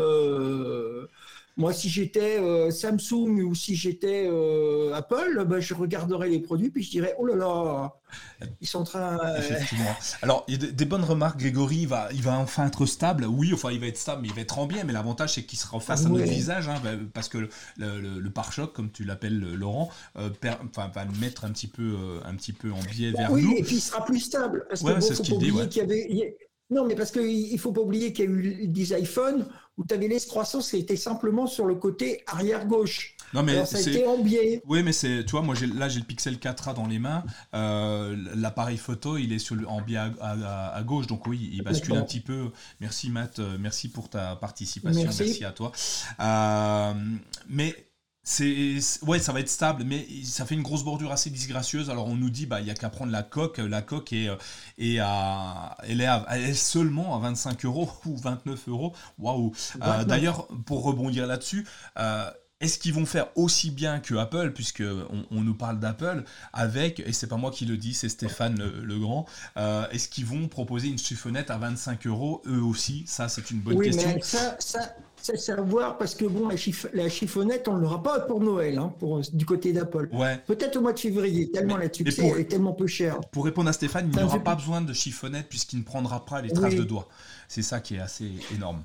moi, si j'étais euh, Samsung ou si j'étais euh, Apple, ben, je regarderais les produits puis je dirais oh là là, ils sont en train. Effectivement. Alors, il y a des bonnes remarques. Grégory, il va, il va enfin être stable. Oui, enfin, il va être stable, mais il va être en bien. Mais l'avantage, c'est qu'il sera en face à notre visage, hein, ben, parce que le, pare-choc, comme tu l'appelles, Laurent, va le mettre un petit peu, un petit peu en biais vers oui, nous. Oui, et puis il sera plus stable. Parce que c'est ce qu'il dit. Y avait, non, mais parce qu'il ne faut pas oublier qu'il y a eu des iPhones où tu avais les croissance qui était simplement sur le côté arrière gauche. Non mais ça a été en biais. Oui, mais c'est, tu vois, moi là j'ai le Pixel 4a dans les mains. Euh, l'appareil photo, il est sur le, en biais à, gauche, donc oui, il bascule un petit peu. Merci Matt, euh, merci pour ta participation, merci, à toi. Euh, mais c'est ouais ça va être stable mais ça fait une grosse bordure assez disgracieuse. Alors on nous dit bah il y a qu'à prendre la coque. La coque est, est à elle est, elle est seulement à 25 euros ou 29 euros. Waouh. Euh, d'ailleurs pour rebondir là-dessus euh, est-ce qu'ils vont faire aussi bien que Apple, puisque on, nous parle d'Apple, avec, et c'est pas moi qui le dis, c'est Stéphane le, Grand, euh, est-ce qu'ils vont proposer une chiffonnette à 25 euros eux aussi? Ça, c'est une bonne question. Mais ça, ça, c'est à voir parce que bon, la, chiffonnette, on ne l'aura pas pour Noël, hein, pour, du côté d'Apple. Ouais. Peut-être au mois de février, tellement la succès est tellement peu cher. Pour répondre à Stéphane, il n'aura pas besoin de chiffonnette puisqu'il ne prendra pas les traces de doigts. C'est ça qui est assez énorme.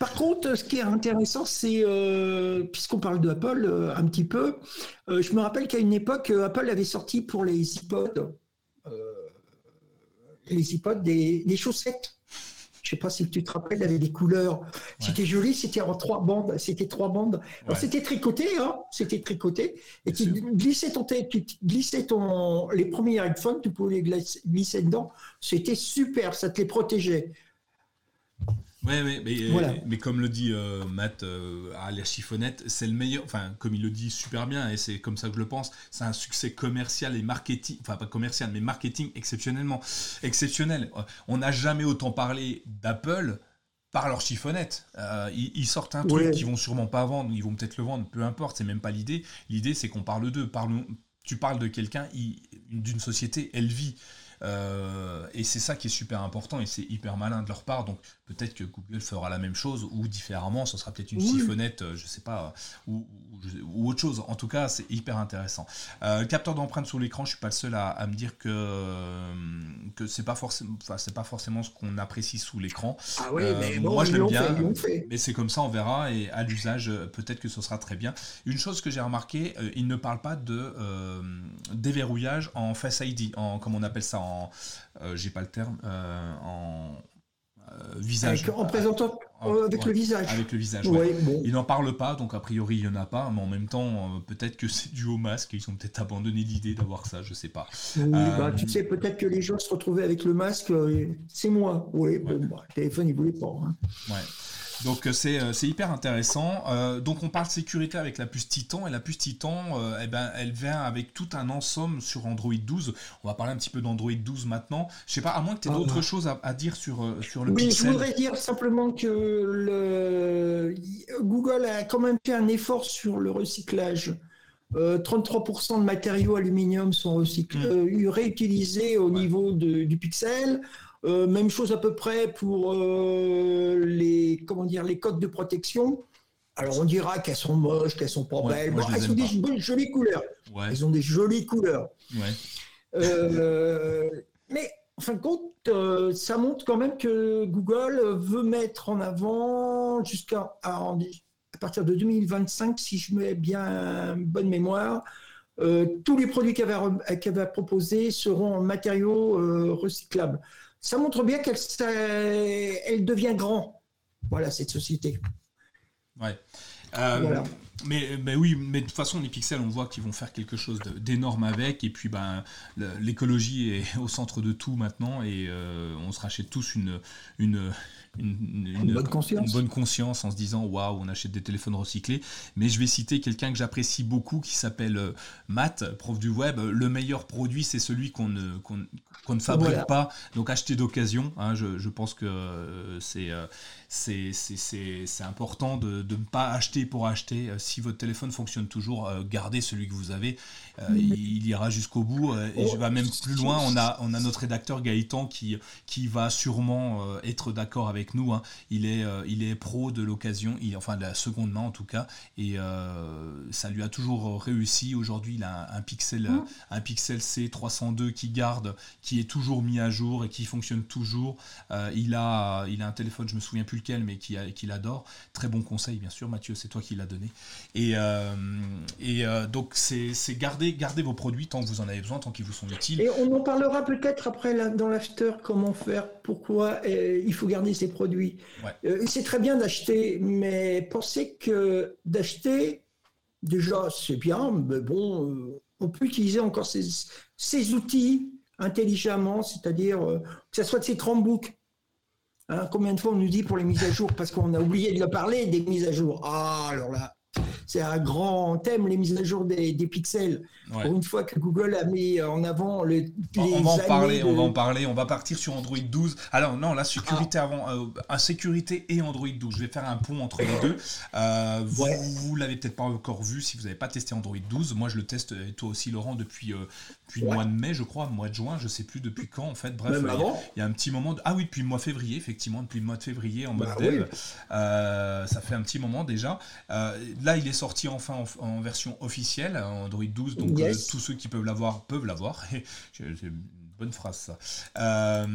Par contre, ce qui est intéressant, c'est, euh, puisqu'on parle d'Apple euh, un petit peu, euh, je me rappelle qu'à une époque, Apple avait sorti pour les iPods, les iPods des, chaussettes. Je ne sais pas si tu te rappelles, avait des couleurs. C'était joli, c'était en trois bandes. C'était trois bandes. c'était tricoté, hein, c'était tricoté. Et tu glissais ton, tu glissais ton, les premiers iPhones, tu pouvais les glisser dedans. C'était super, ça te les protégeait. Oui, mais, euh, mais, comme le dit euh, Matt euh, à la chiffonnette, c'est le meilleur, enfin, comme il le dit super bien, et c'est comme ça que je le pense, c'est un succès commercial et marketing, enfin, pas commercial, mais marketing exceptionnellement exceptionnel. On n'a jamais autant parlé d'Apple par leur chiffonnette. ils, sortent un truc qu'ils vont sûrement pas vendre, ils vont peut-être le vendre, peu importe, c'est même pas l'idée. L'idée, c'est qu'on parle d'eux. tu parles de quelqu'un, d'une société, elle vit. Euh, et c'est ça qui est super important et c'est hyper malin de leur part. Donc peut-être que Google fera la même chose ou différemment, ce sera peut-être une siphonnette, euh, je sais pas, ou, autre chose. En tout cas, c'est hyper intéressant. Euh, capteur d'empreinte sur l'écran, je suis pas le seul à, me dire que que c'est pas forcément, c'est pas forcément ce qu'on apprécie sous l'écran. Ah oui, mais moi je l'aime bien, mais c'est comme ça, on verra et à l'usage, peut-être que ce sera très bien. Une chose que j'ai remarqué, il ne parle pas de déverrouillage en Face ID, en comme on appelle ça en euh, j'ai pas le terme, euh, en euh, visage. en présentant avec le visage. Avec le visage. Il n'en parle pas, donc a priori il n'y en a pas, mais en même temps, peut-être que c'est dû au masque, ils ont peut-être abandonné l'idée d'avoir ça, je sais pas. bah, tu sais, peut-être que les gens se retrouvaient avec le masque, c'est moi. Oui, bon, bah, le téléphone il voulait pas. Hein. Ouais. Donc euh, euh, c'est hyper intéressant. Euh, donc on parle sécurité avec la puce Titan et la puce Titan, eh ben, elle vient avec tout un ensemble sur Android 12. On va parler un petit peu d'Android 12 maintenant. Je sais pas, à moins que tu aies d'autres ah. choses à, dire sur, sur le oui, je voudrais dire simplement que le... Google a quand même fait un effort sur le recyclage. 33% de matériaux aluminium sont recyclés, mm. réutilisés au niveau du pixel. Euh, même chose à peu près pour euh, les, comment dire, les codes de protection. Alors on dira qu'elles sont moches, qu'elles sont pas belles. elles ont des jolies couleurs. Elles ont des jolies couleurs. Euh, mais en fin de compte, ça montre quand même que Google veut mettre en avant jusqu'à partir de 2025, si je mets bien bonne mémoire, euh, tous les produits qu'elle va, va, proposer seront en matériaux euh, recyclables. Ça montre bien qu'elle elle devient grand, voilà, cette société. Ouais. Euh, mais, mais, oui, mais de toute façon, les pixels, on voit qu'ils vont faire quelque chose d'énorme avec. Et puis, ben, l'écologie est au centre de tout maintenant. Et on se rachète tous une, une, une, bonne conscience. bonne conscience en se disant waouh, on achète des téléphones recyclés. Mais je vais citer quelqu'un que j'apprécie beaucoup qui s'appelle euh, Matt, prof du web. Le meilleur produit, c'est celui qu'on ne, qu'on ne fabrique pas. Donc acheter d'occasion. Hein, je, je, pense que euh, c'est euh, c'est important de, de, ne pas acheter pour acheter. Si votre téléphone fonctionne toujours, gardez celui que vous avez. il, ira jusqu'au bout. et je vais même plus loin. On a, on a notre rédacteur Gaëtan qui, qui va sûrement être d'accord avec nous. Hein. Il, est, euh, il est pro de l'occasion, enfin de la seconde main en tout cas, et euh, ça lui a toujours réussi. Aujourd'hui, il a un, Pixel, mmh. un Pixel C302 qui garde, qui est toujours mis à jour et qui fonctionne toujours. Euh, il, a, il a un téléphone, je me souviens plus lequel, mais qu'il qui adore. Très bon conseil, bien sûr, Mathieu, c'est toi qui l'as donné. Et, et donc, c'est garder, garder vos produits tant que vous en avez besoin, tant qu'ils vous sont utiles. Et on en parlera peut-être après dans l'after, comment faire, pourquoi il faut garder ces produits. Euh, c'est très bien d'acheter, mais pensez que d'acheter, déjà, c'est bien, mais bon, euh, on peut utiliser encore ces, ces outils intelligemment, c'est-à-dire euh, que ce soit de ces Chromebooks. Hein, combien de fois on nous dit pour les mises à jour, parce qu'on a oublié de le parler, des mises à jour. Ah, alors là, c'est un grand thème, les mises à jour des, pixels. Pour une fois que Google a mis en avant les. on va en parler, on va en parler. On va partir sur Android 12. Alors non, la sécurité ah. avant, euh, sécurité et Android 12. Je vais faire un pont entre les deux. Euh, vous, vous l'avez peut-être pas encore vu si vous n'avez pas testé Android 12. Moi, je le teste et toi aussi, Laurent, depuis euh, depuis le mois de mai, je crois, mois de juin, je sais plus depuis quand en fait. Bref, il y, a un petit moment. Ah oui, depuis le mois de février, effectivement, depuis le mois de février en mode bah dev. Euh, ça fait un petit moment déjà. Euh, là, il est sorti enfin en, version officielle, Android 12, donc euh, tous ceux qui peuvent l'avoir peuvent l'avoir. Bonne phrase ça.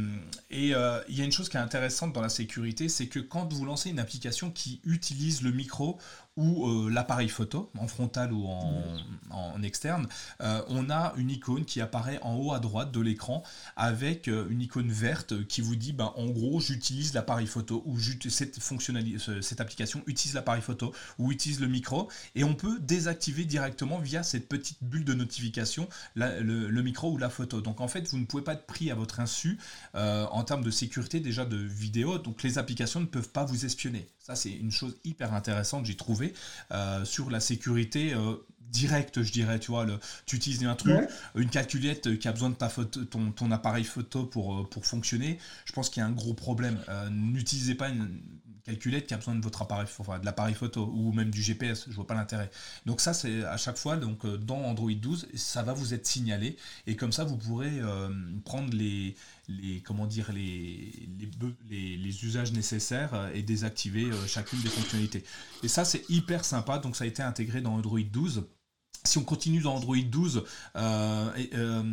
et il y a une chose qui est intéressante dans la sécurité, c'est que quand vous lancez une application qui utilise le micro ou euh, l'appareil photo, en frontal ou en, externe, euh, on a une icône qui apparaît en haut à droite de l'écran avec euh, une icône verte qui vous dit, ben, en gros, j'utilise l'appareil photo ou cette, fonctionnalité, cette application utilise l'appareil photo ou utilise le micro et on peut désactiver directement via cette petite bulle de notification le, micro ou la photo. Donc en fait, vous ne pouvez pas être pris à votre insu en termes de sécurité déjà de vidéo, donc les applications ne peuvent pas vous espionner. Ça, c'est une chose hyper intéressante, j'ai trouvé, euh, sur la sécurité euh, directe, je dirais. Tu vois, le, tu utilises un truc, une calculette qui a besoin de ta photo, ton, ton appareil photo pour, euh, pour fonctionner. Je pense qu'il y a un gros problème. N'utilisez pas une calculette qui a besoin de votre appareil, de l'appareil photo ou même du GPS. Je vois pas l'intérêt. Donc ça, c'est à chaque fois, donc dans Android 12, ça va vous être signalé et comme ça, vous pourrez prendre les comment dire, les, usages nécessaires euh, et désactiver euh, chacune des fonctionnalités. Et ça, c'est hyper sympa. Donc, ça a été intégré dans Android 12 si on continue dans Android 12, euh, euh,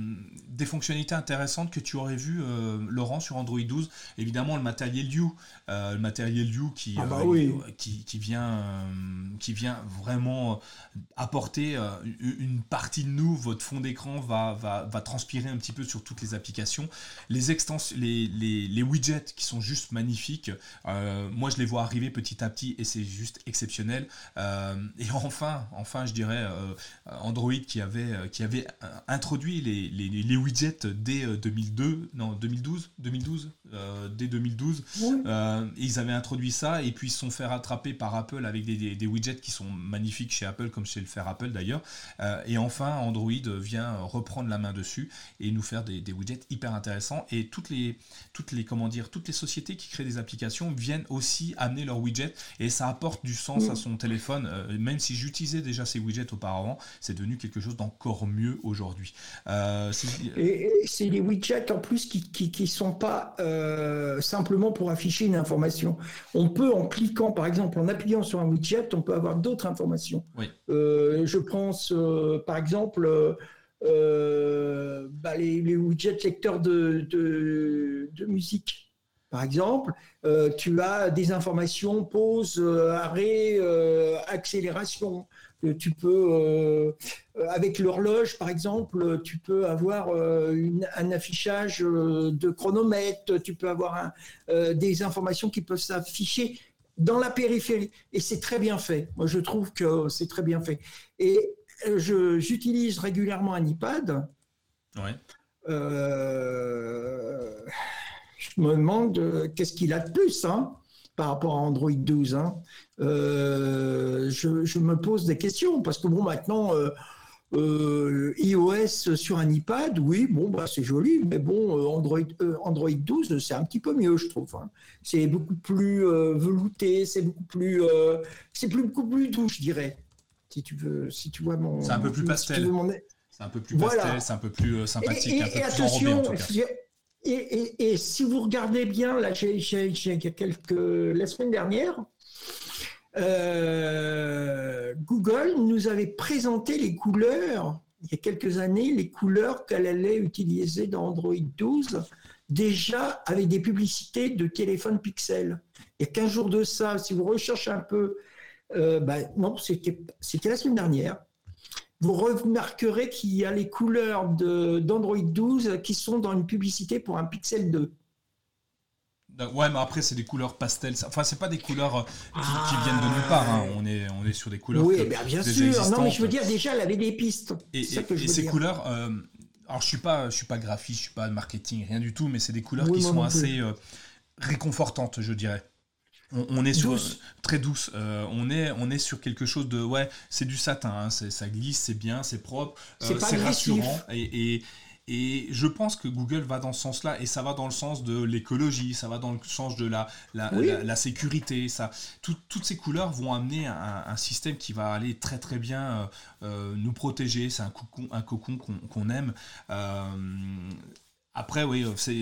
des fonctionnalités intéressantes que tu aurais vu, euh, Laurent, sur Android 12, évidemment le matériel You, le matériel You qui, ah bah qui, qui, vient, qui vient vraiment apporter une partie de nous, votre fond d'écran va, va, va, transpirer un petit peu sur toutes les applications. Les, extensions, les, les, les widgets qui sont juste magnifiques, moi je les vois arriver petit à petit et c'est juste exceptionnel. et enfin, enfin je dirais euh, Android qui avait, euh, qui avait euh, introduit les, les, widgets dès 2002, non 2012, 2012, dès 2012. ils avaient introduit ça et puis ils se sont fait rattraper par Apple avec des, des, widgets qui sont magnifiques chez Apple comme chez le faire Apple d'ailleurs. et enfin Android vient reprendre la main dessus et nous faire des, des, widgets hyper intéressants et toutes les, toutes les comment dire, toutes les sociétés qui créent des applications viennent aussi amener leurs widgets et ça apporte du sens à son téléphone. même si j'utilisais déjà ces widgets auparavant, c'est devenu quelque chose d'encore mieux aujourd'hui. Euh, et, c'est les widgets en plus qui qui, sont pas euh, simplement pour afficher une information. On peut en cliquant, par exemple, en appuyant sur un widget, on peut avoir d'autres informations. Euh, je pense, par exemple. Bah, les, widgets lecteurs de, de, musique. Par exemple, tu as des informations pause, arrêt, accélération. Tu peux, avec l'horloge, par exemple, tu peux avoir un affichage de chronomètre, tu peux avoir des informations qui peuvent s'afficher dans la périphérie. Et c'est très bien fait. Moi, je trouve que c'est très bien fait. Et j'utilise régulièrement un iPad. Ouais. Euh, je me demande euh, qu'est-ce qu'il a de plus hein, par rapport à Android 12. Hein. Euh, je, me pose des questions parce que bon, maintenant, iOS sur un iPad, oui, bon, bah, c'est joli, mais bon, Android, Android 12, c'est un petit peu mieux, je trouve. Hein. C'est beaucoup plus velouté, c'est beaucoup plus, c'est plus, beaucoup plus doux, je dirais. Si tu veux, si tu vois mon. C'est un peu plus pastel. C'est un peu plus pastel, c'est un peu plus euh, sympathique, un peu plus attention, en tout cas. Et, si vous regardez bien, quelques la semaine dernière, euh, Google nous avait présenté les couleurs il y a quelques années, les couleurs qu'elle allait utiliser dans Android 12, déjà avec des publicités de téléphone Pixel. Il y a 15 jours de ça, si vous recherchez un peu, euh, ben, non, c'était la semaine dernière vous remarquerez qu'il y a les couleurs d'Android 12 qui sont dans une publicité pour un Pixel 2. Ouais, mais après, c'est des couleurs pastel. Enfin, c'est pas des couleurs euh, qui, viennent de nulle part. Hein. On, est, on est sur des couleurs. Oui, bien sûr. Non, mais je veux dire, déjà, elle avait des pistes. Et, ces couleurs. Euh, alors, je suis pas, je suis pas graphiste, je suis pas marketing, rien du tout, mais c'est des couleurs qui sont assez euh, réconfortantes, je dirais. On, est sur très douce. Euh, on est on est sur quelque chose de ouais, c'est du satin. Hein, ça glisse, c'est bien, c'est propre, euh, c'est rassurant. Et, et, je pense que Google va dans ce sens-là et ça va dans le sens de l'écologie, ça va dans le sens de la la, la, sécurité. Ça, toutes ces couleurs vont amener un, système qui va aller très très bien euh, nous protéger. C'est un cocon un cocon qu'on aime. après oui, c'est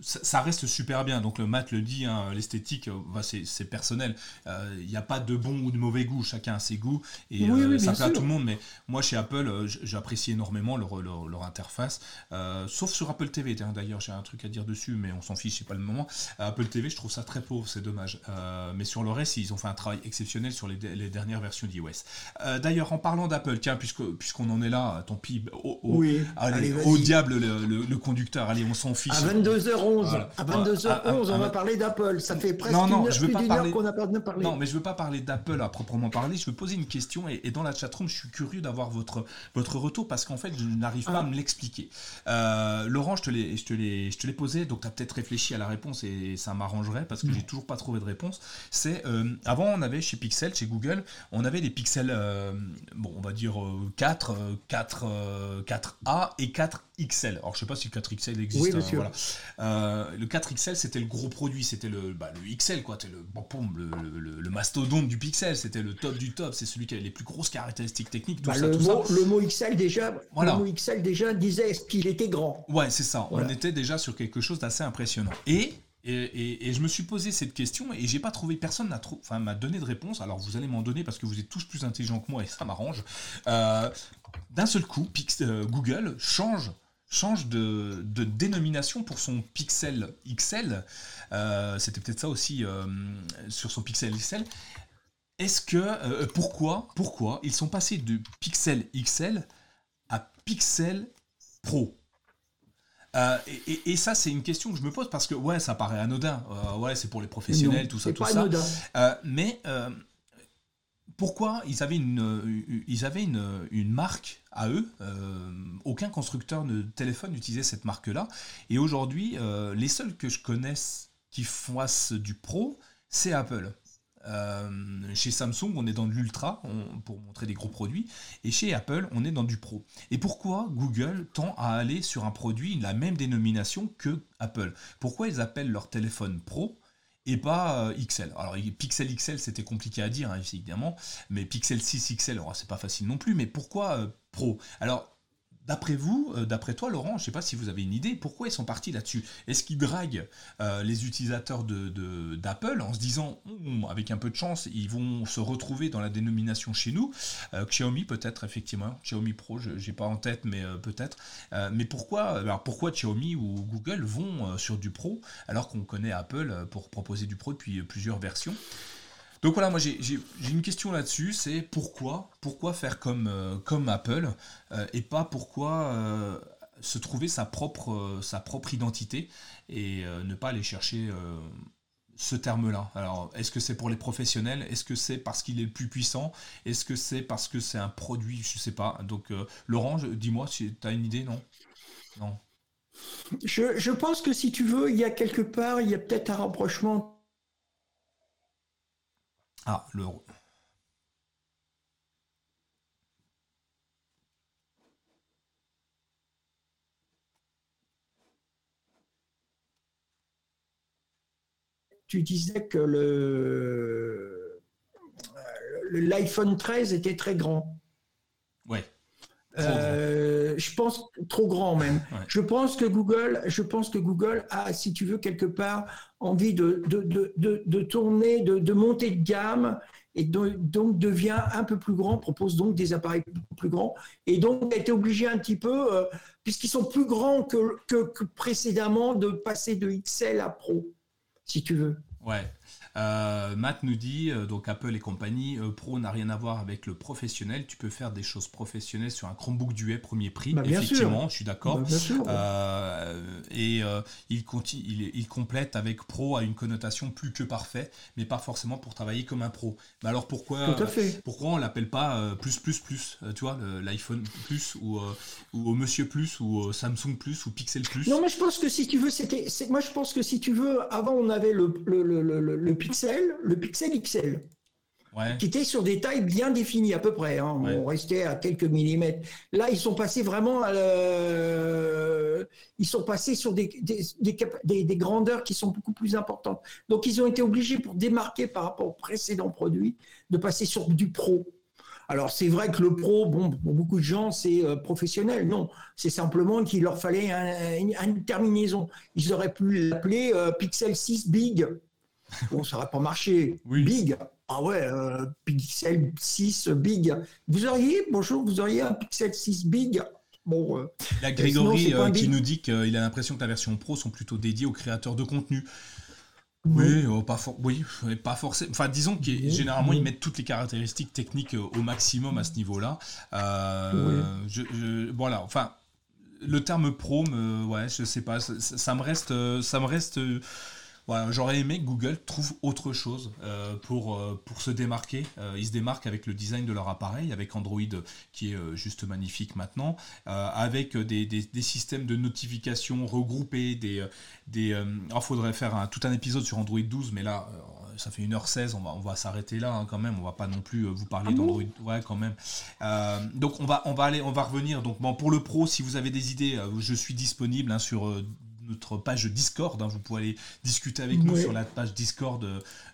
ça reste super bien. Donc le mat le dit, hein, l'esthétique, euh, bah, c'est personnel. Il euh, n'y a pas de bon ou de mauvais goût, chacun a ses goûts et euh, ça plaît à tout le monde. Mais moi chez Apple, j'apprécie énormément leur, leur, interface, sauf sur Apple TV. D'ailleurs, j'ai un truc à dire dessus, mais on s'en fiche, c'est pas le moment. Apple TV, je trouve ça très pauvre, c'est dommage. mais sur le reste, ils ont fait un travail exceptionnel sur les, les dernières versions d'iOS. D'ailleurs, en parlant d'Apple, tiens, puisque puisqu'on en est là, tant pis, au, au diable le, conducteur, allez, on s'en fiche. À 22h à 22h11, on va parler d'Apple. Ça fait presque non, non, une, je veux pas parler... qu'on n'a pas parlé. Non, mais je veux pas parler d'Apple à proprement parler. Je veux poser une question et, dans la chatroom, je suis curieux d'avoir votre, votre retour parce qu'en fait, je n'arrive pas à ah. me l'expliquer. Euh, Laurent, je te l'ai posé, donc tu as peut-être réfléchi à la réponse et ça m'arrangerait parce que mm. j'ai toujours pas trouvé de réponse. C'est euh, avant, on avait chez Pixel, chez Google, on avait des pixels, euh, bon, on va dire 4, 4, 4A et 4 XL. Alors je sais pas si le 4XL existe. Oui, hein, voilà. Le 4XL c'était le gros produit, c'était le, bah, le XL quoi, le, le, le, mastodonte du pixel, c'était le top du top, c'est celui qui avait les plus grosses caractéristiques techniques. Tout bah, ça, le, tout mot, ça. le mot XL déjà, le mot XL déjà disait qu'il était grand? Ouais c'est ça. On était déjà sur quelque chose d'assez impressionnant. Et et, et, je me suis posé cette question et j'ai pas trouvé personne n'a enfin m'a donné de réponse. Alors vous allez m'en donner parce que vous êtes tous plus intelligents que moi et ça m'arrange. Euh, d'un seul coup, euh, Google change change de, dénomination pour son Pixel XL. Euh, c'était peut-être ça aussi euh, sur son Pixel XL. Est-ce que euh, pourquoi pourquoi ils sont passés de Pixel XL à Pixel Pro? Et, ça, c'est une question que je me pose parce que ouais, ça paraît anodin. ouais, c'est pour les professionnels, tout ça, tout ça. mais pourquoi ils avaient une, euh, marque à eux euh, Aucun constructeur de téléphone n'utilisait cette marque-là. Et aujourd'hui, euh, les seuls que je connaisse qui fassent du pro, c'est Apple. chez Samsung, on est dans de l'ultra pour montrer des gros produits, et chez Apple, on est dans du pro. Et pourquoi Google tend à aller sur un produit la même dénomination que Apple? Pourquoi ils appellent leur téléphone pro et pas euh, XL. Alors Pixel XL c'était compliqué à dire hein, évidemment, mais Pixel 6 XL, c'est pas facile non plus, mais pourquoi euh, Pro? Alors D'après vous, euh, d'après toi, Laurent, je ne sais pas si vous avez une idée, pourquoi ils sont partis là-dessus? Est-ce qu'ils draguent euh, les utilisateurs d'Apple en se disant, hum, avec un peu de chance, ils vont se retrouver dans la dénomination chez nous? Euh, Xiaomi peut-être, effectivement. Xiaomi Pro, je n'ai pas en tête, mais peut-être. mais pourquoi, pourquoi Xiaomi ou Google vont sur du Pro alors qu'on connaît Apple pour proposer du Pro depuis plusieurs versions? Donc voilà, moi j'ai une question là-dessus, c'est pourquoi, pourquoi faire comme, euh, comme Apple euh, et pas pourquoi euh, se trouver sa propre, sa propre identité et ne pas aller chercher ce terme-là. Alors, est-ce que c'est pour les professionnels? Est-ce que c'est parce qu'il est le plus puissant? Est-ce que c'est parce que c'est un produit? Je ne sais pas. Donc, Laurent, dis-moi si tu as une idée, non? Non. Je, je, pense que si tu veux, il y a quelque part, il y a peut-être un rapprochement ah, l'euro. Tu disais que le l'iPhone 13 était très grand. Ouais. Euh, je pense trop grand même. Je pense que Google, je pense que Google a, si tu veux quelque part, envie de de, de, de, tourner, de, monter de gamme et donc devient un peu plus grand, propose donc des appareils plus grands et donc a été obligé un petit peu, euh, puisqu'ils sont plus grands que, que, que, précédemment, de passer de XL à Pro, si tu veux. Ouais. Euh, Matt nous dit, euh, donc Apple et compagnie, euh, Pro n'a rien à voir avec le professionnel. Tu peux faire des choses professionnelles sur un Chromebook Duet premier prix. Bah, Effectivement, je suis d'accord. Bah, et il, il, il, complète avec Pro à une connotation plus que parfait, mais pas forcément pour travailler comme un pro. Mais alors pourquoi, pourquoi on l'appelle pas plus plus plus Tu vois, l'iPhone plus ou, ou Monsieur plus ou Samsung plus ou Pixel plus? Non, mais je pense que si tu veux, c'était. Moi, je pense que si tu veux, avant on avait le, le, le, le pixel, le pixel XL. qui était sur des tailles bien définies à peu près. Hein. On restait à quelques millimètres. Là, ils sont passés vraiment à ils sont passés sur des des, grandeurs qui sont beaucoup plus importantes. Donc, ils ont été obligés pour démarquer par rapport aux précédents produits de passer sur du pro. Alors c'est vrai que le pro, bon, pour beaucoup de gens, c'est euh, professionnel. Non, c'est simplement qu'il leur fallait une terminaison. Ils auraient pu l'appeler euh, Pixel 6 Big Bon, ça n'aurait pas marché. Big. Ah ouais, euh, Pixel 6 Big. Vous auriez, bonjour, vous auriez un Pixel 6 Big? Bon, euh, Il y a Grégory euh, qui nous dit qu'il a l'impression que la version Pro sont plutôt dédiées aux créateurs de contenu. Oui, pas, oui, pas forcément. Enfin, disons que généralement, ils mettent toutes les caractéristiques techniques au maximum à ce niveau-là. voilà, enfin, le terme pro, me, ouais, je sais pas, ça, ça me reste, ça me reste J'aurais aimé que Google trouve autre chose euh, pour, euh, pour se démarquer. Euh, ils se démarquent avec le design de leur appareil, avec Android qui est juste magnifique maintenant, avec des, des, systèmes de notification regroupés. Des, des, il faudrait faire un, tout un épisode sur Android 12, mais là, ça fait 1h16, on va, on va s'arrêter là hein, quand même, on va pas non plus vous parler ah d'Android. Ouais, quand même. donc on va, on, va aller, on va revenir. Donc, bon, pour le pro, si vous avez des idées, je suis disponible hein, sur notre page Discord. Hein. vous pouvez aller discuter avec nous sur la page Discord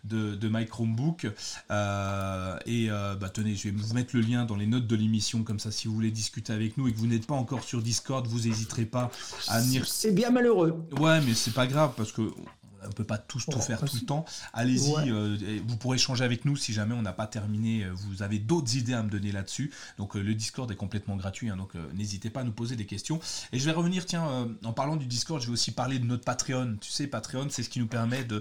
de, de, My Chromebook. Euh, et euh, bah, tenez, je vais vous mettre le lien dans les notes de l'émission, comme ça, si vous voulez discuter avec nous et que vous n'êtes pas encore sur Discord, vous n'hésiterez pas à venir. C'est bien malheureux. Ouais, mais c'est pas grave parce que on ne peut pas tous tout faire tout le temps. Allez-y, euh, vous pourrez échanger avec nous si jamais on n'a pas terminé. Euh, vous avez d'autres idées à me donner là-dessus. Donc euh, le Discord est complètement gratuit, hein, donc n'hésitez pas à nous poser des questions. Et je vais revenir, tiens, en parlant du Discord, je vais aussi parler de notre Patreon. Tu sais, Patreon, c'est ce qui nous permet de,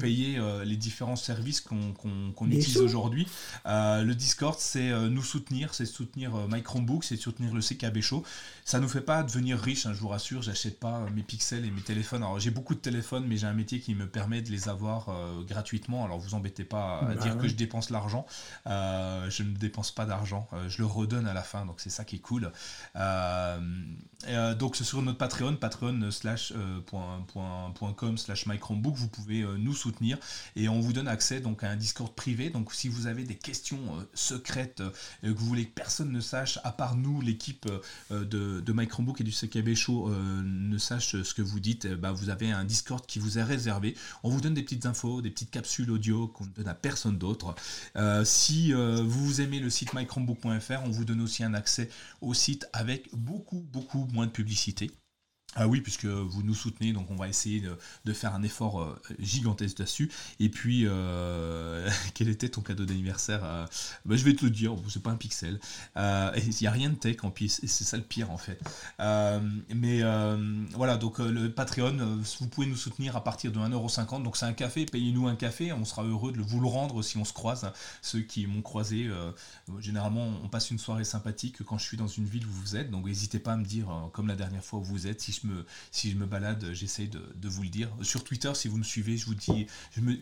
payer les différents services qu'on utilise aujourd'hui. le Discord, c'est nous soutenir, c'est soutenir My Chromebook, c'est soutenir le CKB Show. Ça nous fait pas devenir riche, hein, je vous rassure, j'achète pas mes pixels et mes téléphones. Alors j'ai beaucoup de téléphones, mais j'ai un métier qui me permet de les avoir euh, gratuitement. Alors vous embêtez pas à bah dire que je dépense l'argent. Euh, je ne dépense pas d'argent. Euh, je le redonne à la fin, donc c'est ça qui est cool. donc sur notre Patreon, patreon slash slash mychromebook, vous pouvez nous soutenir et on vous donne accès donc à un Discord privé. Donc si vous avez des questions secrètes que vous voulez que personne ne sache, à part nous, l'équipe de, de My et du CKB Show, ne sache ce que vous dites, bah, vous avez un Discord qui vous est réservé on vous donne des petites infos, des petites capsules audio qu'on ne donne à personne d'autre. si vous aimez le site mychromebook.fr, on vous donne aussi un accès au site avec beaucoup, beaucoup moins de publicité. Ah oui, puisque vous nous soutenez, donc on va essayer de, faire un effort euh, gigantesque dessus. Et puis, euh, quel était ton cadeau d'anniversaire euh, bah, Je vais te le dire, c'est pas un pixel. Il n'y a rien de tech en plus, et c'est ça le pire en fait. mais voilà, donc le Patreon, vous pouvez nous soutenir à partir de 1,50€. Donc c'est un café, payez-nous un café, on sera heureux de vous le rendre si on se croise. Ceux qui m'ont croisé, généralement on passe une soirée sympathique quand je suis dans une ville où vous êtes. Donc n'hésitez pas à me dire, comme la dernière fois où vous êtes, si je si je me balade, j'essaye de, vous le dire. Sur Twitter, si vous me suivez, je vous dis,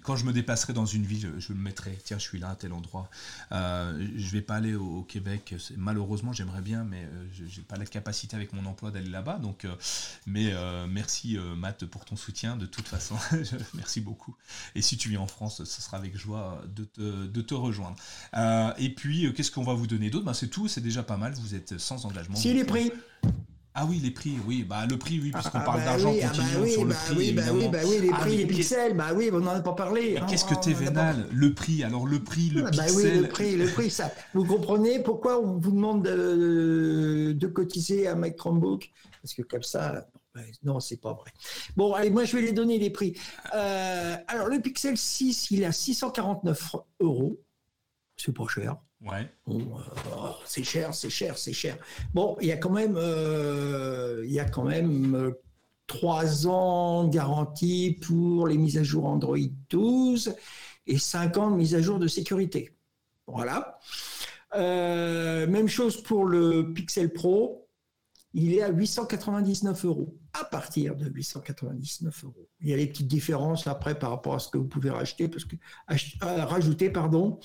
quand je me déplacerai dans une ville, je me mettrai, tiens, je suis là à tel endroit. Euh, je vais pas aller au, Québec, malheureusement, j'aimerais bien, mais euh, je n'ai pas la capacité avec mon emploi d'aller là-bas. Donc, euh, mais euh, merci Matt pour ton soutien, de toute façon. merci beaucoup. Et si tu viens en France, ce sera avec joie de te, de te rejoindre. et puis, qu'est-ce qu'on va vous donner d'autre? Ben, C'est tout, c'est déjà pas mal. Vous êtes sans engagement. Si les prix ah oui, les prix, oui, bah le prix, oui, puisqu'on ah, parle bah d'argent, oui, continuons ah bah sur le bah prix. Oui, bah oui, bah oui, les prix, les pixels, bah oui, on n'en a pas parlé. Hein. Qu'est-ce que t'es vénal? Le prix, alors le prix, le pixel. Bah oui, le prix, le prix, ça. Vous comprenez pourquoi on vous demande de, de cotiser à Mike Chromebook? Parce que comme ça, non, c'est pas vrai. Bon, allez, moi je vais les donner les prix. Euh, alors le Pixel 6, il est à 649 euros. C'est pas cher. Ouais. Euh, c'est cher, c'est cher, c'est cher. Bon, il y a quand même, euh, y a quand même euh, trois ans de garantie pour les mises à jour Android 12 et cinq ans de mise à jour de sécurité. Voilà. même chose pour le Pixel Pro. Il est à 899 euros, à partir de 899 euros. Il y a les petites différences après par rapport à ce que vous pouvez racheter, parce que, rajouter, pardon.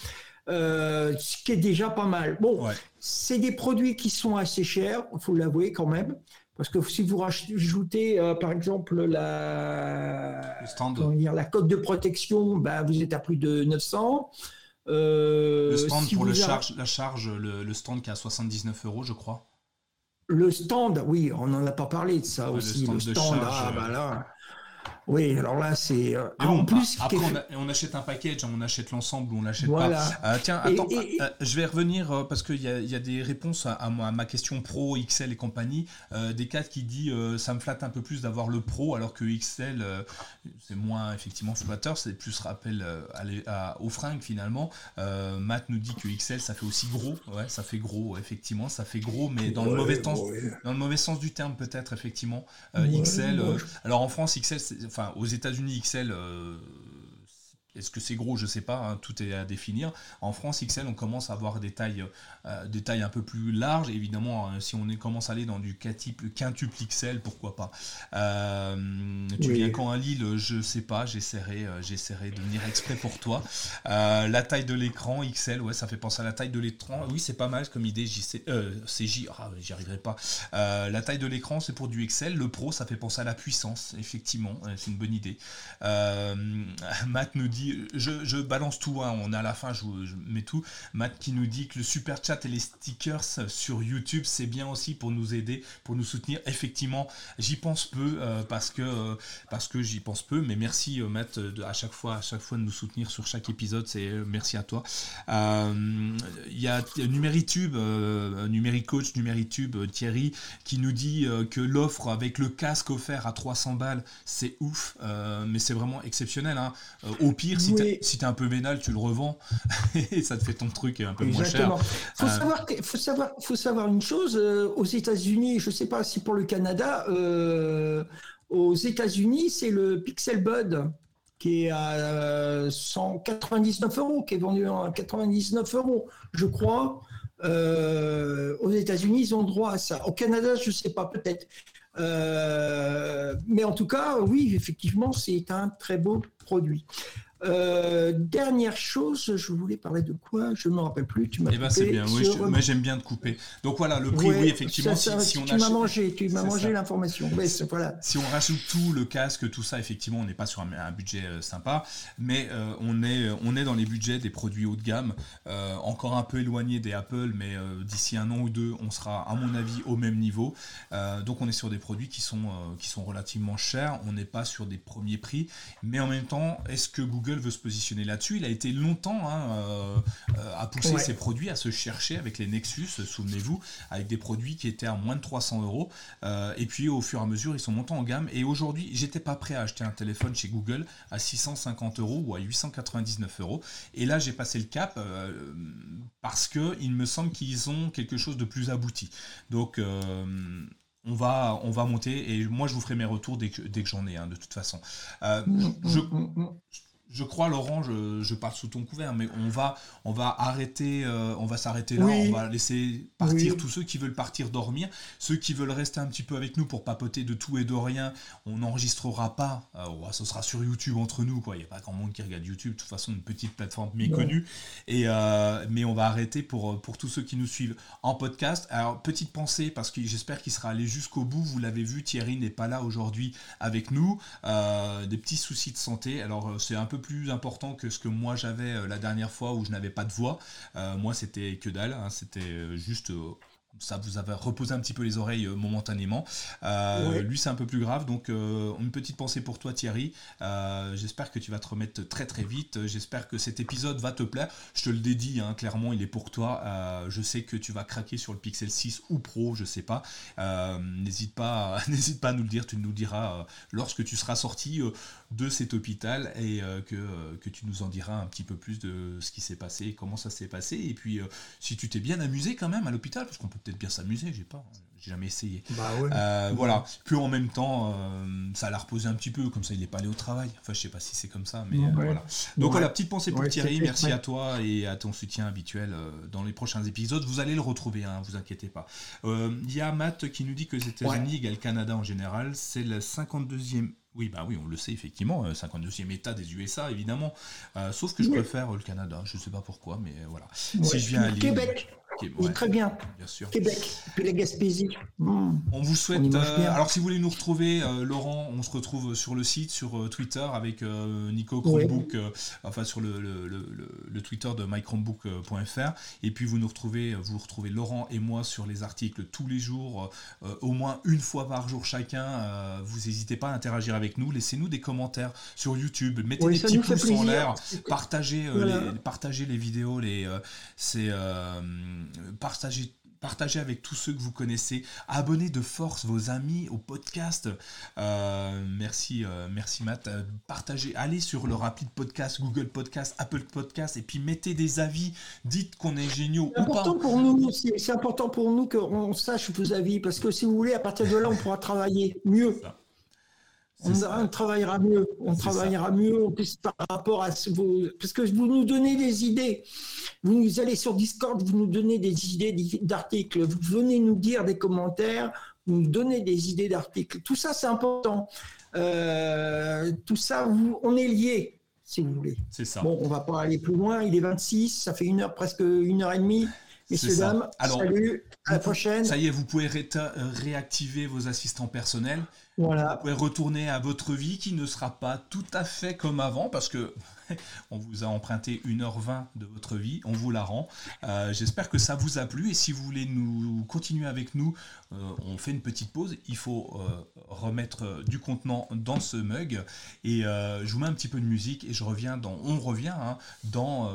Euh, ce qui est déjà pas mal. Bon, c'est des produits qui sont assez chers, il faut l'avouer quand même. Parce que si vous rajoutez, euh, par exemple, la, dire, la coque de protection, bah, vous êtes à plus de 900. Euh, le stand pour le charge, la charge, le, stand qui est à 79 euros, je crois. Le stand, oui, on n'en a pas parlé de ça aussi. Le stand, ah, bah là, oui, alors là, c'est. Euh, en plus, après, on, achète un package, hein, on achète l'ensemble ou on l'achète pas. Euh, tiens, attends, euh, je vais revenir parce qu'il y, y, a des réponses à, ma question Pro, XL et compagnie. des cas qui dit ça me flatte un peu plus d'avoir le Pro alors que XL, c'est moins effectivement flatteur, c'est plus rappel à, aux fringues finalement. Matt nous dit que XL, ça fait aussi gros. Ouais, ça fait gros, effectivement, ça fait gros, mais dans, le, mauvais sens, dans le mauvais sens du terme, peut-être, effectivement. XL, alors en France, XL, c'est enfin aux États-Unis XL euh, est-ce que c'est gros Je sais pas, hein, tout est à définir. En France, XL, on commence à avoir des tailles, euh, des tailles un peu plus larges. Évidemment, hein, si on commence à aller dans du quintuple XL, pourquoi pas. Euh, tu viens quand à Lille Je sais pas, j'essaierai, euh, j'essaierai de venir exprès pour toi. la taille de l'écran XL, ouais, ça fait penser à la taille de l'écran. Oui, c'est pas mal comme idée. JC, CJ, ah, j'y arriverai pas. la taille de l'écran, c'est pour du XL. Le Pro, ça fait penser à la puissance, effectivement. c'est une bonne idée. Matt nous dit je, balance tout, hein, on est à la fin, je, mets tout. Matt qui nous dit que le super chat et les stickers sur YouTube, c'est bien aussi pour nous aider, pour nous soutenir. Effectivement, j'y pense peu euh, parce que, euh, que j'y pense peu, mais merci euh, Matt à chaque fois, à chaque fois de nous soutenir sur chaque épisode. C'est merci à toi. Il y a Numéritube, Numéricoach, Numéritube, Thierry qui nous dit que l'offre avec le casque offert à 300 balles, c'est ouf, mais c'est vraiment exceptionnel. Hein. au pire si tu es un peu vénal, tu le revends et ça te fait ton truc un peu moins cher. Faut, euh, savoir, faut, savoir, faut savoir une chose, euh, aux États-Unis, je ne sais pas si pour le Canada, euh, aux États-Unis, c'est le Pixel Bud qui est à 199 euros, qui est vendu à 99 euros, je crois. aux États-Unis, ils ont droit à ça. Au Canada, je ne sais pas, peut-être. mais en tout cas, oui, effectivement, c'est un très beau produit. Euh, dernière chose, je voulais parler de quoi? Je ne me rappelle plus. Tu m'as eh ben, c'est bien, oui, mais j'aime bien te couper. Donc voilà, le prix, oui, effectivement. si, on tu m'as mangé, tu m'as mangé l'information. voilà. Si on rajoute tout, le casque, tout ça, effectivement, on n'est pas sur un, budget euh, sympa, mais euh, on, est, on est dans les budgets des produits haut de gamme, encore un peu éloigné des Apple, mais d'ici un an ou deux, on sera, à mon avis, au même niveau. donc on est sur des produits qui sont, qui sont relativement chers. On n'est pas sur des premiers prix, mais en même temps, est-ce que Google veut se positionner là-dessus. Il a été longtemps hein, euh, à pousser ses produits, à se chercher avec les Nexus, souvenez-vous, avec des produits qui étaient à moins de 300 euros. Euh, et puis au fur et à mesure, ils sont montés en gamme. Et aujourd'hui, j'étais pas prêt à acheter un téléphone chez Google à 650 euros ou à 899 euros. Et là, j'ai passé le cap euh, parce que il me semble qu'ils ont quelque chose de plus abouti. Donc on va, on va monter et moi je vous ferai mes retours dès que, dès que j'en ai, un de toute façon. Mm, je, mm, mm, je crois, Laurent, je, parle sous ton couvert, mais on va, on va arrêter, euh, on va s'arrêter là, on va laisser partir tous ceux qui veulent partir dormir, ceux qui veulent rester un petit peu avec nous pour papoter de tout et de rien. On n'enregistrera pas, euh, ce sera sur YouTube entre nous, quoi. Il n'y a pas grand monde qui regarde YouTube, de toute façon, une petite plateforme méconnue. Et euh, mais on va arrêter pour pour tous ceux qui nous suivent en podcast. Alors petite pensée parce que j'espère qu'il sera allé jusqu'au bout. Vous l'avez vu, Thierry n'est pas là aujourd'hui avec nous, des petits soucis de santé. Alors c'est un peu plus important que ce que moi j'avais euh, la dernière fois où je n'avais pas de voix. Euh, moi, c'était que dalle, hein. c'était euh, juste ça vous avait reposé un petit peu les oreilles euh, momentanément. Euh, lui, c'est un peu plus grave. Donc, euh, une petite pensée pour toi, Thierry. J'espère que tu vas te remettre très très vite. J'espère que cet épisode va te plaire. Je te le dédie, hein, clairement, il est pour toi. je sais que tu vas craquer sur le Pixel 6 ou Pro, je sais pas. n'hésite pas, n'hésite pas à nous le dire. Tu nous diras lorsque tu seras sorti de cet hôpital et que, que tu nous en diras un petit peu plus de ce qui s'est passé, comment ça s'est passé. Et puis, si tu t'es bien amusé quand même à l'hôpital, parce qu'on peut peut-être bien s'amuser, j'ai pas, j'ai jamais essayé. Bah euh, voilà. Puis en même temps, euh, ça l'a reposé un petit peu, comme ça il n'est pas allé au travail. Enfin, je sais pas si c'est comme ça, mais euh, voilà. Donc voilà, petite pensée pour Thierry, merci à toi et à ton soutien habituel dans les prochains épisodes. Vous allez le retrouver, hein, vous inquiétez pas. Il y a Matt qui nous dit que les États-Unis égale Canada en général, c'est le 52e oui, bah oui, on le sait effectivement, 52e État des USA, évidemment. sauf que je préfère le Canada, je ne sais pas pourquoi, mais voilà. Si je viens à Québec très bien. Bien sûr. Québec, puis la Gaspésie. Hmm. On vous souhaite. Euh, alors, si vous voulez nous retrouver, euh, Laurent, on se retrouve sur le site, sur euh, Twitter avec Nico Chromebook, enfin sur le, le, Twitter de mychromebook.fr. Et puis vous nous retrouvez, vous retrouvez Laurent et moi sur les articles tous les jours, au moins une fois par jour chacun. vous n'hésitez pas à interagir avec nous. Laissez-nous des commentaires sur YouTube. Mettez des petits pouces en l'air. Partagez, les, partagez les vidéos. Les, c'est partagez partagez avec tous ceux que vous connaissez, abonnez de force vos amis au podcast. Euh, merci, euh, merci Matt. Euh, partagez, allez sur le rapide podcast, Google Podcast, Apple Podcast, et puis mettez des avis. Dites qu'on est géniaux ou pas. Pour nous, c'est important pour nous qu'on sache vos avis, parce que si vous voulez, à partir de là, on pourra travailler mieux. On, travaillera mieux, on travaillera mieux par rapport à ce, vos, parce que vous nous donnez des idées. Vous nous allez sur Discord, vous nous donnez des idées d'articles, vous venez nous dire des commentaires, vous nous donnez des idées d'articles. Tout ça, c'est important. Euh, tout ça, on est liés, si vous voulez. C'est ça. Bon, on va pas aller plus loin. Il est 26, ça fait une heure, presque une heure et demie. Messieurs, dames, salut, à la prochaine. Ça y est, vous pouvez réactiver vos assistants personnels. Vous pouvez retourner à votre vie qui ne sera pas tout à fait comme avant parce que on vous a emprunté 1h20 de votre vie, on vous la rend. Euh, j'espère que ça vous a plu et si vous voulez nous continuer avec nous, euh, on fait une petite pause. Il faut euh, remettre du contenant dans ce mug et je vous mets un petit peu de musique et je reviens dans, on revient hein, dans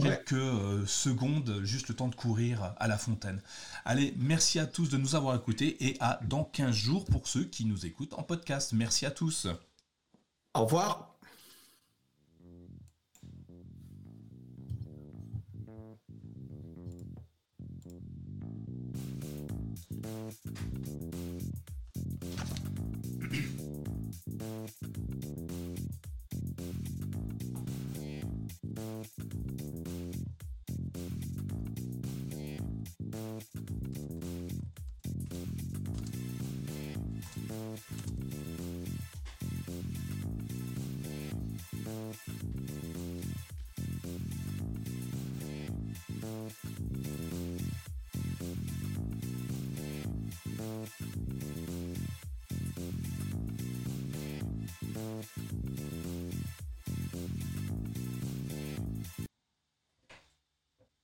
quelques secondes, juste le temps de courir à la fontaine. Allez, merci à tous de nous avoir écoutés et à dans 15 jours pour ceux qui nous écoutent en podcast. Merci à tous. Au revoir.